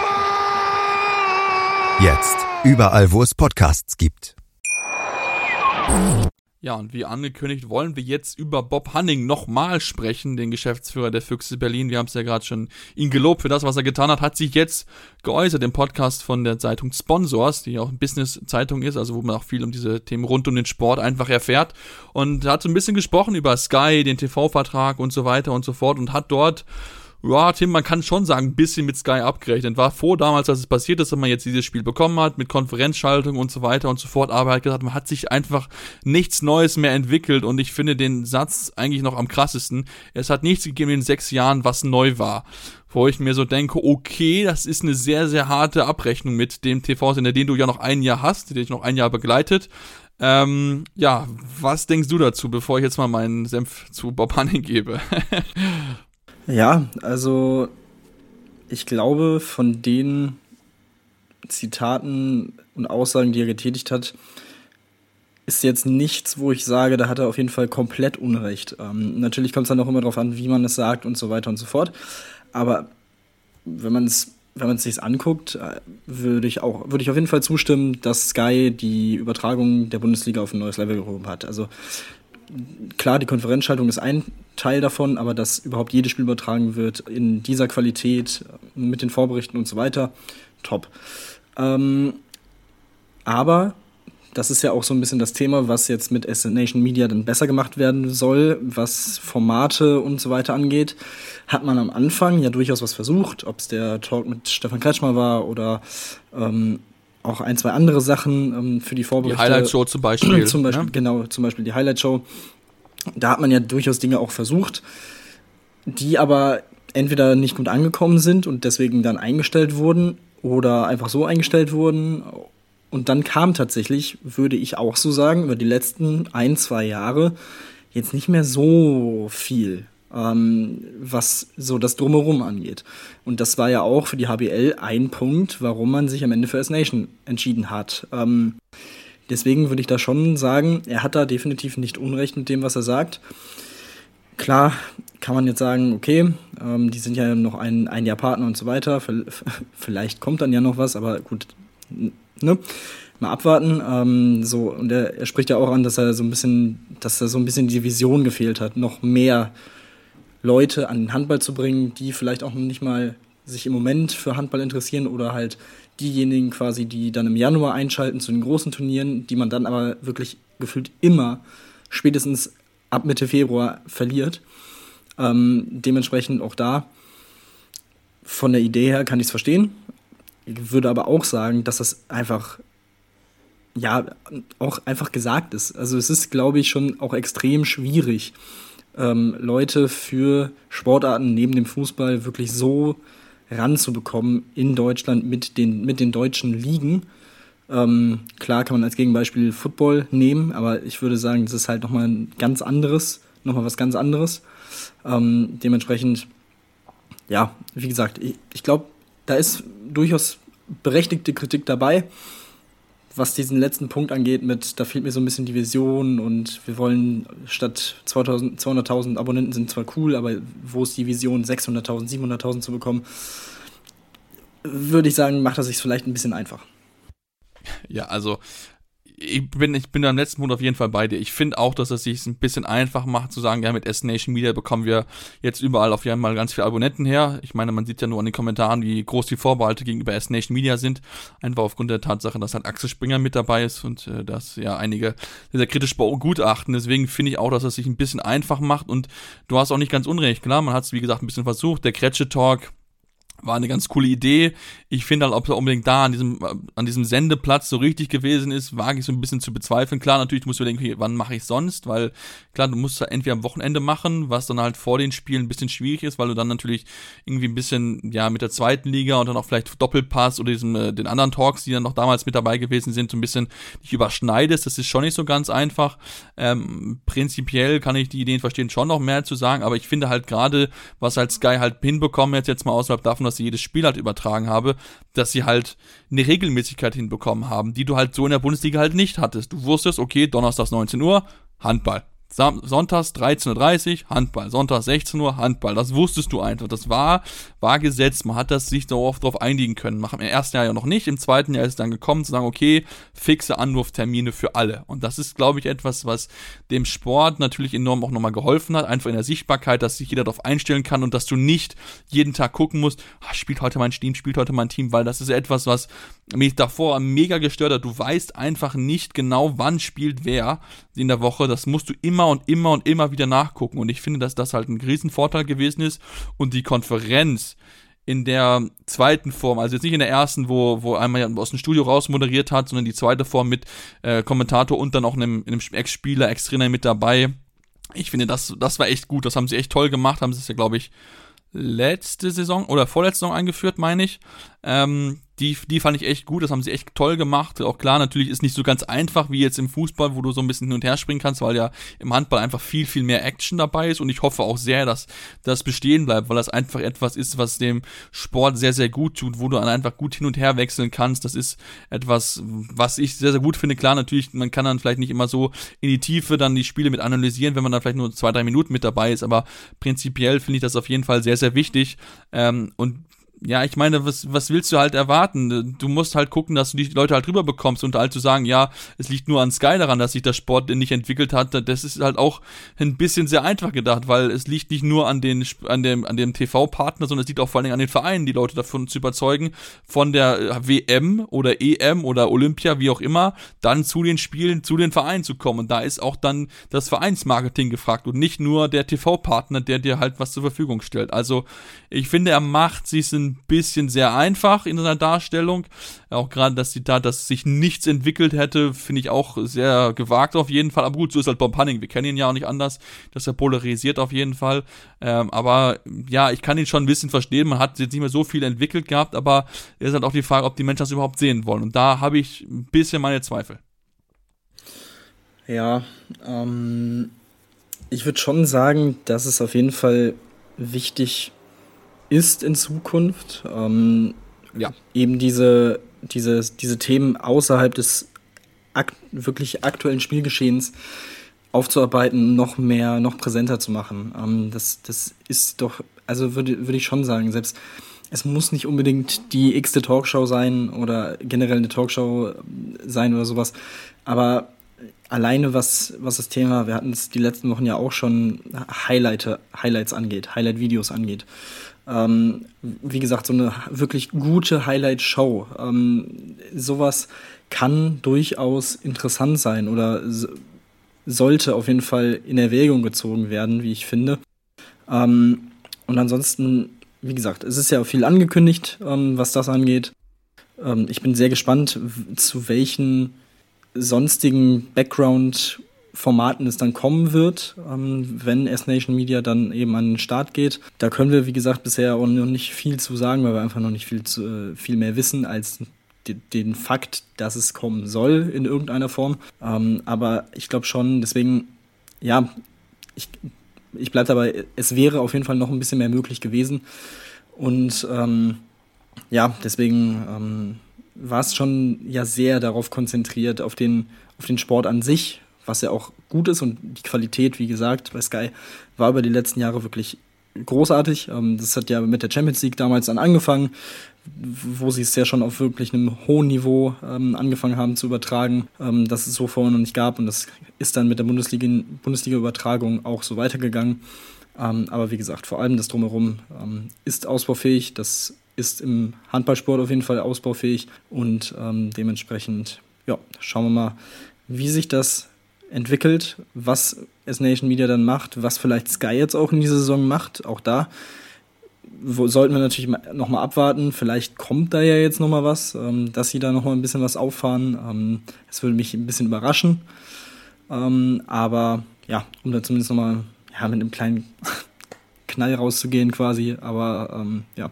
A: Jetzt. Überall, wo es Podcasts gibt.
H: Ja, und wie angekündigt, wollen wir jetzt über Bob Hanning nochmal sprechen, den Geschäftsführer der Füchse Berlin. Wir haben es ja gerade schon ihn gelobt für das, was er getan hat, hat sich jetzt geäußert im Podcast von der Zeitung Sponsors, die auch eine Business-Zeitung ist, also wo man auch viel um diese Themen rund um den Sport einfach erfährt. Und hat so ein bisschen gesprochen über Sky, den TV-Vertrag und so weiter und so fort und hat dort ja, Tim, man kann schon sagen, ein bisschen mit Sky abgerechnet. War vor damals, als es passiert ist, dass man jetzt dieses Spiel bekommen hat, mit Konferenzschaltung und so weiter und so fort. Aber er hat gesagt, man hat sich einfach nichts Neues mehr entwickelt und ich finde den Satz eigentlich noch am krassesten. Es hat nichts gegeben in sechs Jahren, was neu war. Wo ich mir so denke, okay, das ist eine sehr, sehr harte Abrechnung mit dem TV-Sender, den du ja noch ein Jahr hast, den dich noch ein Jahr begleitet. Ähm, ja, was denkst du dazu, bevor ich jetzt mal meinen Senf zu Bob Hanning gebe? [LAUGHS]
B: ja, also ich glaube, von den Zitaten und Aussagen, die er getätigt hat, ist jetzt nichts, wo ich sage, da hat er auf jeden Fall komplett Unrecht. Ähm, natürlich kommt es dann auch immer darauf an, wie man es sagt und so weiter und so fort. Aber wenn man es wenn man es sich anguckt, äh, würde ich auch würde ich auf jeden Fall zustimmen, dass Sky die Übertragung der Bundesliga auf ein neues Level gehoben hat. Also klar, die Konferenzschaltung ist ein Teil davon, aber dass überhaupt jedes Spiel übertragen wird in dieser Qualität mit den Vorberichten und so weiter, top. Ähm, aber das ist ja auch so ein bisschen das Thema, was jetzt mit Nation Media dann besser gemacht werden soll, was Formate und so weiter angeht. Hat man am Anfang ja durchaus was versucht, ob es der Talk mit Stefan Kretschmer war oder ähm, auch ein, zwei andere Sachen ähm, für die Vorberichte.
H: Die Highlight Show zum Beispiel. [CLEARS THROAT]
B: zum Beispiel, ne? genau, zum Beispiel die Highlight Show. Da hat man ja durchaus Dinge auch versucht, die aber entweder nicht gut angekommen sind und deswegen dann eingestellt wurden oder einfach so eingestellt wurden und dann kam tatsächlich, würde ich auch so sagen, über die letzten ein, zwei Jahre jetzt nicht mehr so viel, ähm, was so das Drumherum angeht. Und das war ja auch für die HBL ein Punkt, warum man sich am Ende für S-Nation entschieden hat. Ähm, deswegen würde ich da schon sagen, er hat da definitiv nicht Unrecht mit dem, was er sagt. Klar kann man jetzt sagen, okay, ähm, die sind ja noch ein, ein Jahr Partner und so weiter. Vielleicht kommt dann ja noch was, aber gut, ne? Mal abwarten. Ähm, so, und er, er, spricht ja auch an, dass er so ein bisschen, dass er so ein bisschen die Vision gefehlt hat, noch mehr Leute an den Handball zu bringen, die vielleicht auch noch nicht mal sich im Moment für Handball interessieren oder halt diejenigen quasi, die dann im Januar einschalten zu den großen Turnieren, die man dann aber wirklich gefühlt immer spätestens ab Mitte Februar verliert. Ähm, dementsprechend auch da von der Idee her kann ich es verstehen. Ich würde aber auch sagen, dass das einfach ja auch einfach gesagt ist. Also es ist, glaube ich, schon auch extrem schwierig, ähm, Leute für Sportarten neben dem Fußball wirklich so ranzubekommen in Deutschland mit den, mit den deutschen Ligen. Ähm, klar kann man als Gegenbeispiel Football nehmen, aber ich würde sagen, das ist halt nochmal ein ganz anderes, nochmal was ganz anderes. Ähm, dementsprechend, ja, wie gesagt, ich, ich glaube, da ist durchaus berechtigte Kritik dabei. Was diesen letzten Punkt angeht, mit da fehlt mir so ein bisschen die Vision und wir wollen statt 200.000 Abonnenten sind zwar cool, aber wo ist die Vision, 600.000, 700.000 zu bekommen, würde ich sagen, macht er sich vielleicht ein bisschen einfach.
H: Ja, also ich bin, ich bin am letzten Punkt auf jeden Fall bei dir. Ich finde auch, dass es sich ein bisschen einfach macht, zu sagen, ja, mit S-Nation Media bekommen wir jetzt überall auf jeden Fall ganz viele Abonnenten her. Ich meine, man sieht ja nur an den Kommentaren, wie groß die Vorbehalte gegenüber S-Nation Media sind. Einfach aufgrund der Tatsache, dass halt Axel Springer mit dabei ist und äh, dass ja einige sehr kritisch begutachten. Deswegen finde ich auch, dass es sich ein bisschen einfach macht und du hast auch nicht ganz unrecht. Klar, man hat es, wie gesagt, ein bisschen versucht. Der Kretsche-Talk, war eine ganz coole Idee. Ich finde halt, ob er unbedingt da an diesem, an diesem Sendeplatz so richtig gewesen ist, wage ich so ein bisschen zu bezweifeln. Klar, natürlich musst du denken, wann mache ich sonst, weil klar, du musst ja entweder am Wochenende machen, was dann halt vor den Spielen ein bisschen schwierig ist, weil du dann natürlich irgendwie ein bisschen, ja, mit der zweiten Liga und dann auch vielleicht Doppelpass oder diesem, äh, den anderen Talks, die dann noch damals mit dabei gewesen sind, so ein bisschen dich überschneidest. Das ist schon nicht so ganz einfach. Ähm, prinzipiell kann ich die Ideen verstehen, schon noch mehr zu sagen, aber ich finde halt gerade, was halt Sky halt hinbekommen jetzt, jetzt mal außerhalb davon, dass sie jedes Spiel halt übertragen habe, dass sie halt eine Regelmäßigkeit hinbekommen haben, die du halt so in der Bundesliga halt nicht hattest. Du wusstest, okay, Donnerstags 19 Uhr, Handball. Sonntags 13.30 Uhr Handball, Sonntags 16 Uhr Handball. Das wusstest du einfach. Das war, war gesetzt. Man hat das sich darauf, einigen können. Machen im ersten Jahr ja noch nicht. Im zweiten Jahr ist es dann gekommen zu sagen, okay, fixe Anwurftermine für alle. Und das ist, glaube ich, etwas, was dem Sport natürlich enorm auch nochmal geholfen hat. Einfach in der Sichtbarkeit, dass sich jeder darauf einstellen kann und dass du nicht jeden Tag gucken musst, ah, spielt heute mein Team, spielt heute mein Team, weil das ist etwas, was mich davor mega gestört hat. Du weißt einfach nicht genau, wann spielt wer in der Woche. Das musst du immer und immer und immer wieder nachgucken. Und ich finde, dass das halt ein Riesenvorteil gewesen ist. Und die Konferenz in der zweiten Form, also jetzt nicht in der ersten, wo, wo einmal aus dem Studio raus moderiert hat, sondern die zweite Form mit äh, Kommentator und dann auch einem, einem Ex-Spieler, Ex-Trainer mit dabei. Ich finde, das, das war echt gut. Das haben sie echt toll gemacht. Haben sie es ja, glaube ich, letzte Saison oder vorletzte Saison eingeführt, meine ich. Ähm, die, die fand ich echt gut, das haben sie echt toll gemacht. Auch klar, natürlich ist nicht so ganz einfach wie jetzt im Fußball, wo du so ein bisschen hin und her springen kannst, weil ja im Handball einfach viel, viel mehr Action dabei ist und ich hoffe auch sehr, dass das bestehen bleibt, weil das einfach etwas ist, was dem Sport sehr, sehr gut tut, wo du dann einfach gut hin und her wechseln kannst. Das ist etwas, was ich sehr, sehr gut finde. Klar, natürlich, man kann dann vielleicht nicht immer so in die Tiefe dann die Spiele mit analysieren, wenn man dann vielleicht nur zwei, drei Minuten mit dabei ist, aber prinzipiell finde ich das auf jeden Fall sehr, sehr wichtig. Ähm, und ja, ich meine, was, was willst du halt erwarten? Du musst halt gucken, dass du die Leute halt rüber bekommst und halt zu sagen, ja, es liegt nur an Sky daran, dass sich der Sport nicht entwickelt hat, das ist halt auch ein bisschen sehr einfach gedacht, weil es liegt nicht nur an den, an dem, an dem TV-Partner, sondern es liegt auch vor allen Dingen an den Vereinen, die Leute davon zu überzeugen, von der WM oder EM oder Olympia, wie auch immer, dann zu den Spielen, zu den Vereinen zu kommen. Und da ist auch dann das Vereinsmarketing gefragt und nicht nur der TV-Partner, der dir halt was zur Verfügung stellt. Also, ich finde, er macht sich ein bisschen sehr einfach in seiner Darstellung. Auch gerade das Zitat, dass sich nichts entwickelt hätte, finde ich auch sehr gewagt auf jeden Fall. Aber gut, so ist halt Bob Hunning. Wir kennen ihn ja auch nicht anders. dass er polarisiert auf jeden Fall. Ähm, aber ja, ich kann ihn schon ein bisschen verstehen. Man hat jetzt nicht mehr so viel entwickelt gehabt, aber es ist halt auch die Frage, ob die Menschen das überhaupt sehen wollen. Und da habe ich ein bisschen meine Zweifel.
B: Ja, ähm, ich würde schon sagen, dass es auf jeden Fall wichtig ist in Zukunft. Ähm, ja. Eben diese, diese, diese Themen außerhalb des akt wirklich aktuellen Spielgeschehens aufzuarbeiten, noch mehr, noch präsenter zu machen. Ähm, das, das ist doch, also würde, würde ich schon sagen, selbst es muss nicht unbedingt die x-te Talkshow sein oder generell eine Talkshow sein oder sowas, aber alleine was, was das Thema, wir hatten es die letzten Wochen ja auch schon, Highlight, Highlights angeht, Highlight-Videos angeht. Ähm, wie gesagt, so eine wirklich gute Highlight-Show. Ähm, sowas kann durchaus interessant sein oder sollte auf jeden Fall in Erwägung gezogen werden, wie ich finde. Ähm, und ansonsten, wie gesagt, es ist ja viel angekündigt, ähm, was das angeht. Ähm, ich bin sehr gespannt, zu welchen sonstigen Background Formaten es dann kommen wird, ähm, wenn S-Nation Media dann eben an den Start geht. Da können wir, wie gesagt, bisher auch noch nicht viel zu sagen, weil wir einfach noch nicht viel, zu, äh, viel mehr wissen als den Fakt, dass es kommen soll in irgendeiner Form. Ähm, aber ich glaube schon, deswegen, ja, ich, ich bleibe dabei, es wäre auf jeden Fall noch ein bisschen mehr möglich gewesen. Und ähm, ja, deswegen ähm, war es schon ja sehr darauf konzentriert, auf den, auf den Sport an sich, was ja auch gut ist und die Qualität, wie gesagt, bei Sky war über die letzten Jahre wirklich großartig. Ähm, das hat ja mit der Champions League damals dann angefangen, wo sie es ja schon auf wirklich einem hohen Niveau ähm, angefangen haben zu übertragen, ähm, das es so vorher noch nicht gab und das ist dann mit der Bundesliga-Übertragung auch so weitergegangen. aber wie gesagt, vor allem das Drumherum ist ausbaufähig, das ist im Handballsport auf jeden Fall ausbaufähig und dementsprechend, ja, schauen wir mal, wie sich das entwickelt, was S-Nation Media dann macht, was vielleicht Sky jetzt auch in dieser Saison macht, auch da wo, sollten wir natürlich nochmal abwarten. Vielleicht kommt da ja jetzt nochmal was, ähm, dass sie da nochmal ein bisschen was auffahren. Ähm, würde mich ein bisschen überraschen. Ähm, aber ja, um da zumindest nochmal ja, mit einem kleinen [LAUGHS] Knall rauszugehen quasi. Aber ähm, ja,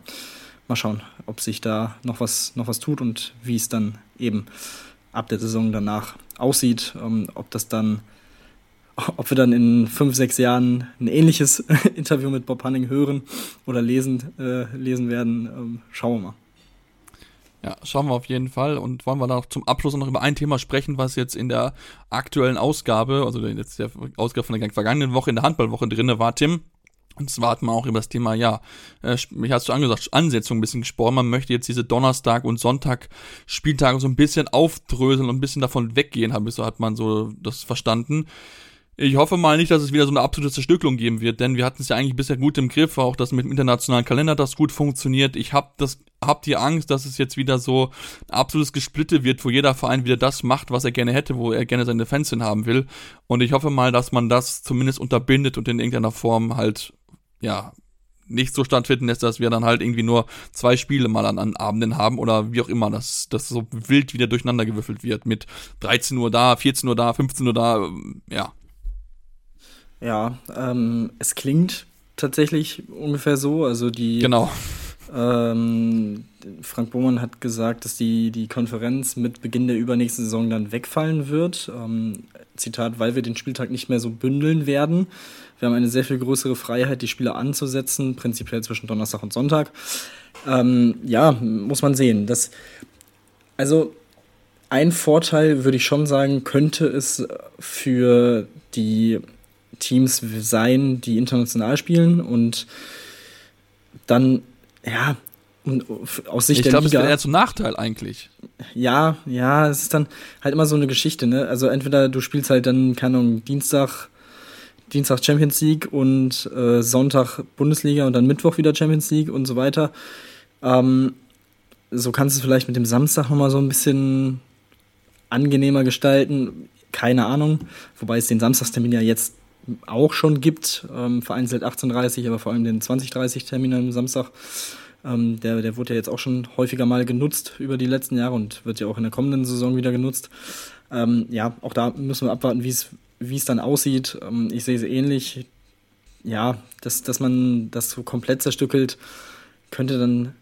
B: mal schauen, ob sich da noch was, noch was tut und wie es dann eben ab der Saison danach aussieht, ähm, ob das dann, [LAUGHS] ob wir dann in fünf, sechs Jahren ein ähnliches [LAUGHS] Interview mit Bob Hanning hören oder lesen, äh, lesen werden, ähm, schauen wir mal.
H: Ja, schauen wir auf jeden Fall. Und wollen wir dann auch zum Abschluss noch über ein Thema sprechen, was jetzt in der aktuellen Ausgabe, also jetzt der Ausgabe von der vergangenen Woche in der Handballwoche drinne war, Tim. Und zwar hat man auch über das Thema, ja, äh, mich hast du angesagt, Ansetzung ein bisschen gesprochen. Man möchte jetzt diese Donnerstag- und Sonntag-Spieltage so ein bisschen aufdröseln und ein bisschen davon weggehen, so hat man so das verstanden. Ich hoffe mal nicht, dass es wieder so eine absolute Zerstückelung geben wird, denn wir hatten es ja eigentlich bisher gut im Griff, auch das mit dem internationalen Kalender, das gut funktioniert. Ich hab das, hab die Angst, dass es jetzt wieder so ein absolutes Gesplitte wird, wo jeder Verein wieder das macht, was er gerne hätte, wo er gerne seine Fans hin haben will. Und ich hoffe mal, dass man das zumindest unterbindet und in irgendeiner Form halt ja, nicht so stattfinden lässt, dass wir dann halt irgendwie nur zwei Spiele mal an, an Abenden haben oder wie auch immer, dass das so wild wieder durcheinander gewürfelt wird mit 13 Uhr da, 14 Uhr da, 15 Uhr da, ja.
B: Ja, ähm, es klingt tatsächlich ungefähr so, also die
H: genau.
B: Ähm, Frank Bohmann hat gesagt, dass die, die Konferenz mit Beginn der übernächsten Saison dann wegfallen wird. Ähm, Zitat, weil wir den Spieltag nicht mehr so bündeln werden. Wir haben eine sehr viel größere Freiheit, die Spiele anzusetzen, prinzipiell zwischen Donnerstag und Sonntag. Ähm, ja, muss man sehen. Das, also ein Vorteil würde ich schon sagen, könnte es für die Teams sein, die international spielen und dann, ja, aus Sicht
H: ich
B: der
H: glaub,
B: Liga.
H: Ich glaube, das eher zum Nachteil eigentlich.
B: Ja, ja, es ist dann halt immer so eine Geschichte, ne? Also entweder du spielst halt dann, keine Ahnung, Dienstag, Dienstag Champions League und äh, Sonntag Bundesliga und dann Mittwoch wieder Champions League und so weiter. Ähm, so kannst du es vielleicht mit dem Samstag nochmal so ein bisschen angenehmer gestalten. Keine Ahnung. Wobei es den Samstagstermin ja jetzt auch schon gibt. Ähm, vereinzelt 18.30 aber vor allem den 20.30 Termin am Samstag. Ähm, der, der wurde ja jetzt auch schon häufiger mal genutzt über die letzten Jahre und wird ja auch in der kommenden Saison wieder genutzt. Ähm, ja, auch da müssen wir abwarten, wie es wie es dann aussieht. Ähm, ich sehe es ähnlich. Ja, dass, dass man das so komplett zerstückelt, könnte dann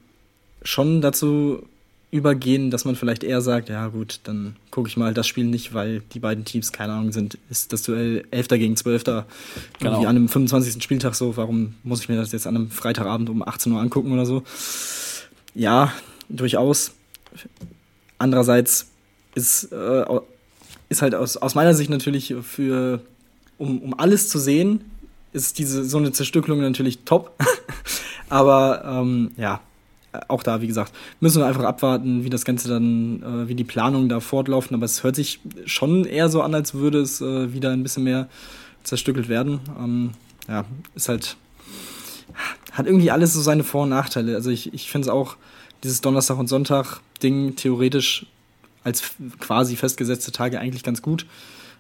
B: schon dazu übergehen, dass man vielleicht eher sagt, ja gut, dann gucke ich mal das Spiel nicht, weil die beiden Teams, keine Ahnung, sind, ist das Duell 11. gegen 12. Genau. Irgendwie an einem 25. Spieltag so, warum muss ich mir das jetzt an einem Freitagabend um 18 Uhr angucken oder so? Ja, durchaus. Andererseits ist, äh, ist halt aus, aus meiner Sicht natürlich für, um, um alles zu sehen, ist diese so eine Zerstückelung natürlich top. [LAUGHS] Aber ähm, ja, auch da, wie gesagt, müssen wir einfach abwarten, wie das Ganze dann, äh, wie die Planungen da fortlaufen. Aber es hört sich schon eher so an, als würde es äh, wieder ein bisschen mehr zerstückelt werden. Ähm, ja, ist halt, hat irgendwie alles so seine Vor- und Nachteile. Also ich, ich finde es auch, dieses Donnerstag- und Sonntag-Ding theoretisch als quasi festgesetzte Tage eigentlich ganz gut.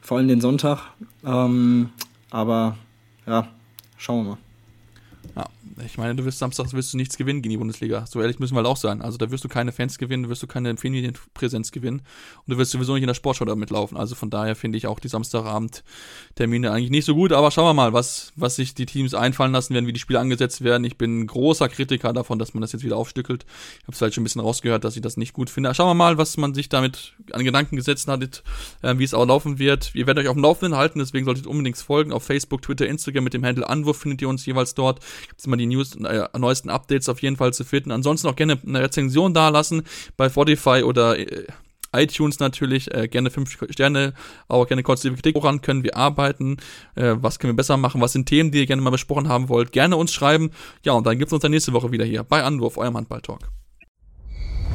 B: Vor allem den Sonntag. Ähm, aber ja, schauen wir mal.
H: Ja, ich meine, du wirst samstags wirst du nichts gewinnen gegen die Bundesliga. So ehrlich müssen wir halt auch sein. Also da wirst du keine Fans gewinnen, wirst du keine Familienpräsenz gewinnen und du wirst sowieso nicht in der Sportschau damit laufen. Also von daher finde ich auch die Samstagabend-Termine eigentlich nicht so gut. Aber schauen wir mal, was, was sich die Teams einfallen lassen werden, wie die Spiele angesetzt werden. Ich bin großer Kritiker davon, dass man das jetzt wieder aufstückelt. Ich habe es halt schon ein bisschen rausgehört, dass ich das nicht gut finde. Schauen wir mal, was man sich damit an Gedanken gesetzt hat, äh, wie es auch laufen wird. Ihr werdet euch auf dem Laufenden halten, deswegen solltet ihr unbedingt folgen. Auf Facebook, Twitter, Instagram mit dem Handle Anwurf findet ihr uns jeweils dort. Gibt immer die News, äh, neuesten Updates auf jeden Fall zu finden. Ansonsten auch gerne eine Rezension da lassen bei Spotify oder äh, iTunes natürlich, äh, gerne fünf Sterne, aber gerne konstruktive Kritik. Woran können wir arbeiten? Äh, was können wir besser machen? Was sind Themen, die ihr gerne mal besprochen haben wollt? Gerne uns schreiben. Ja, und dann gibt es uns dann nächste Woche wieder hier bei Anwurf, eurem Handball-Talk.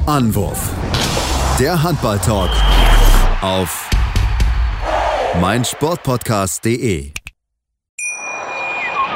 A: Anwurf. Der Handball-Talk auf meinsportpodcast.de.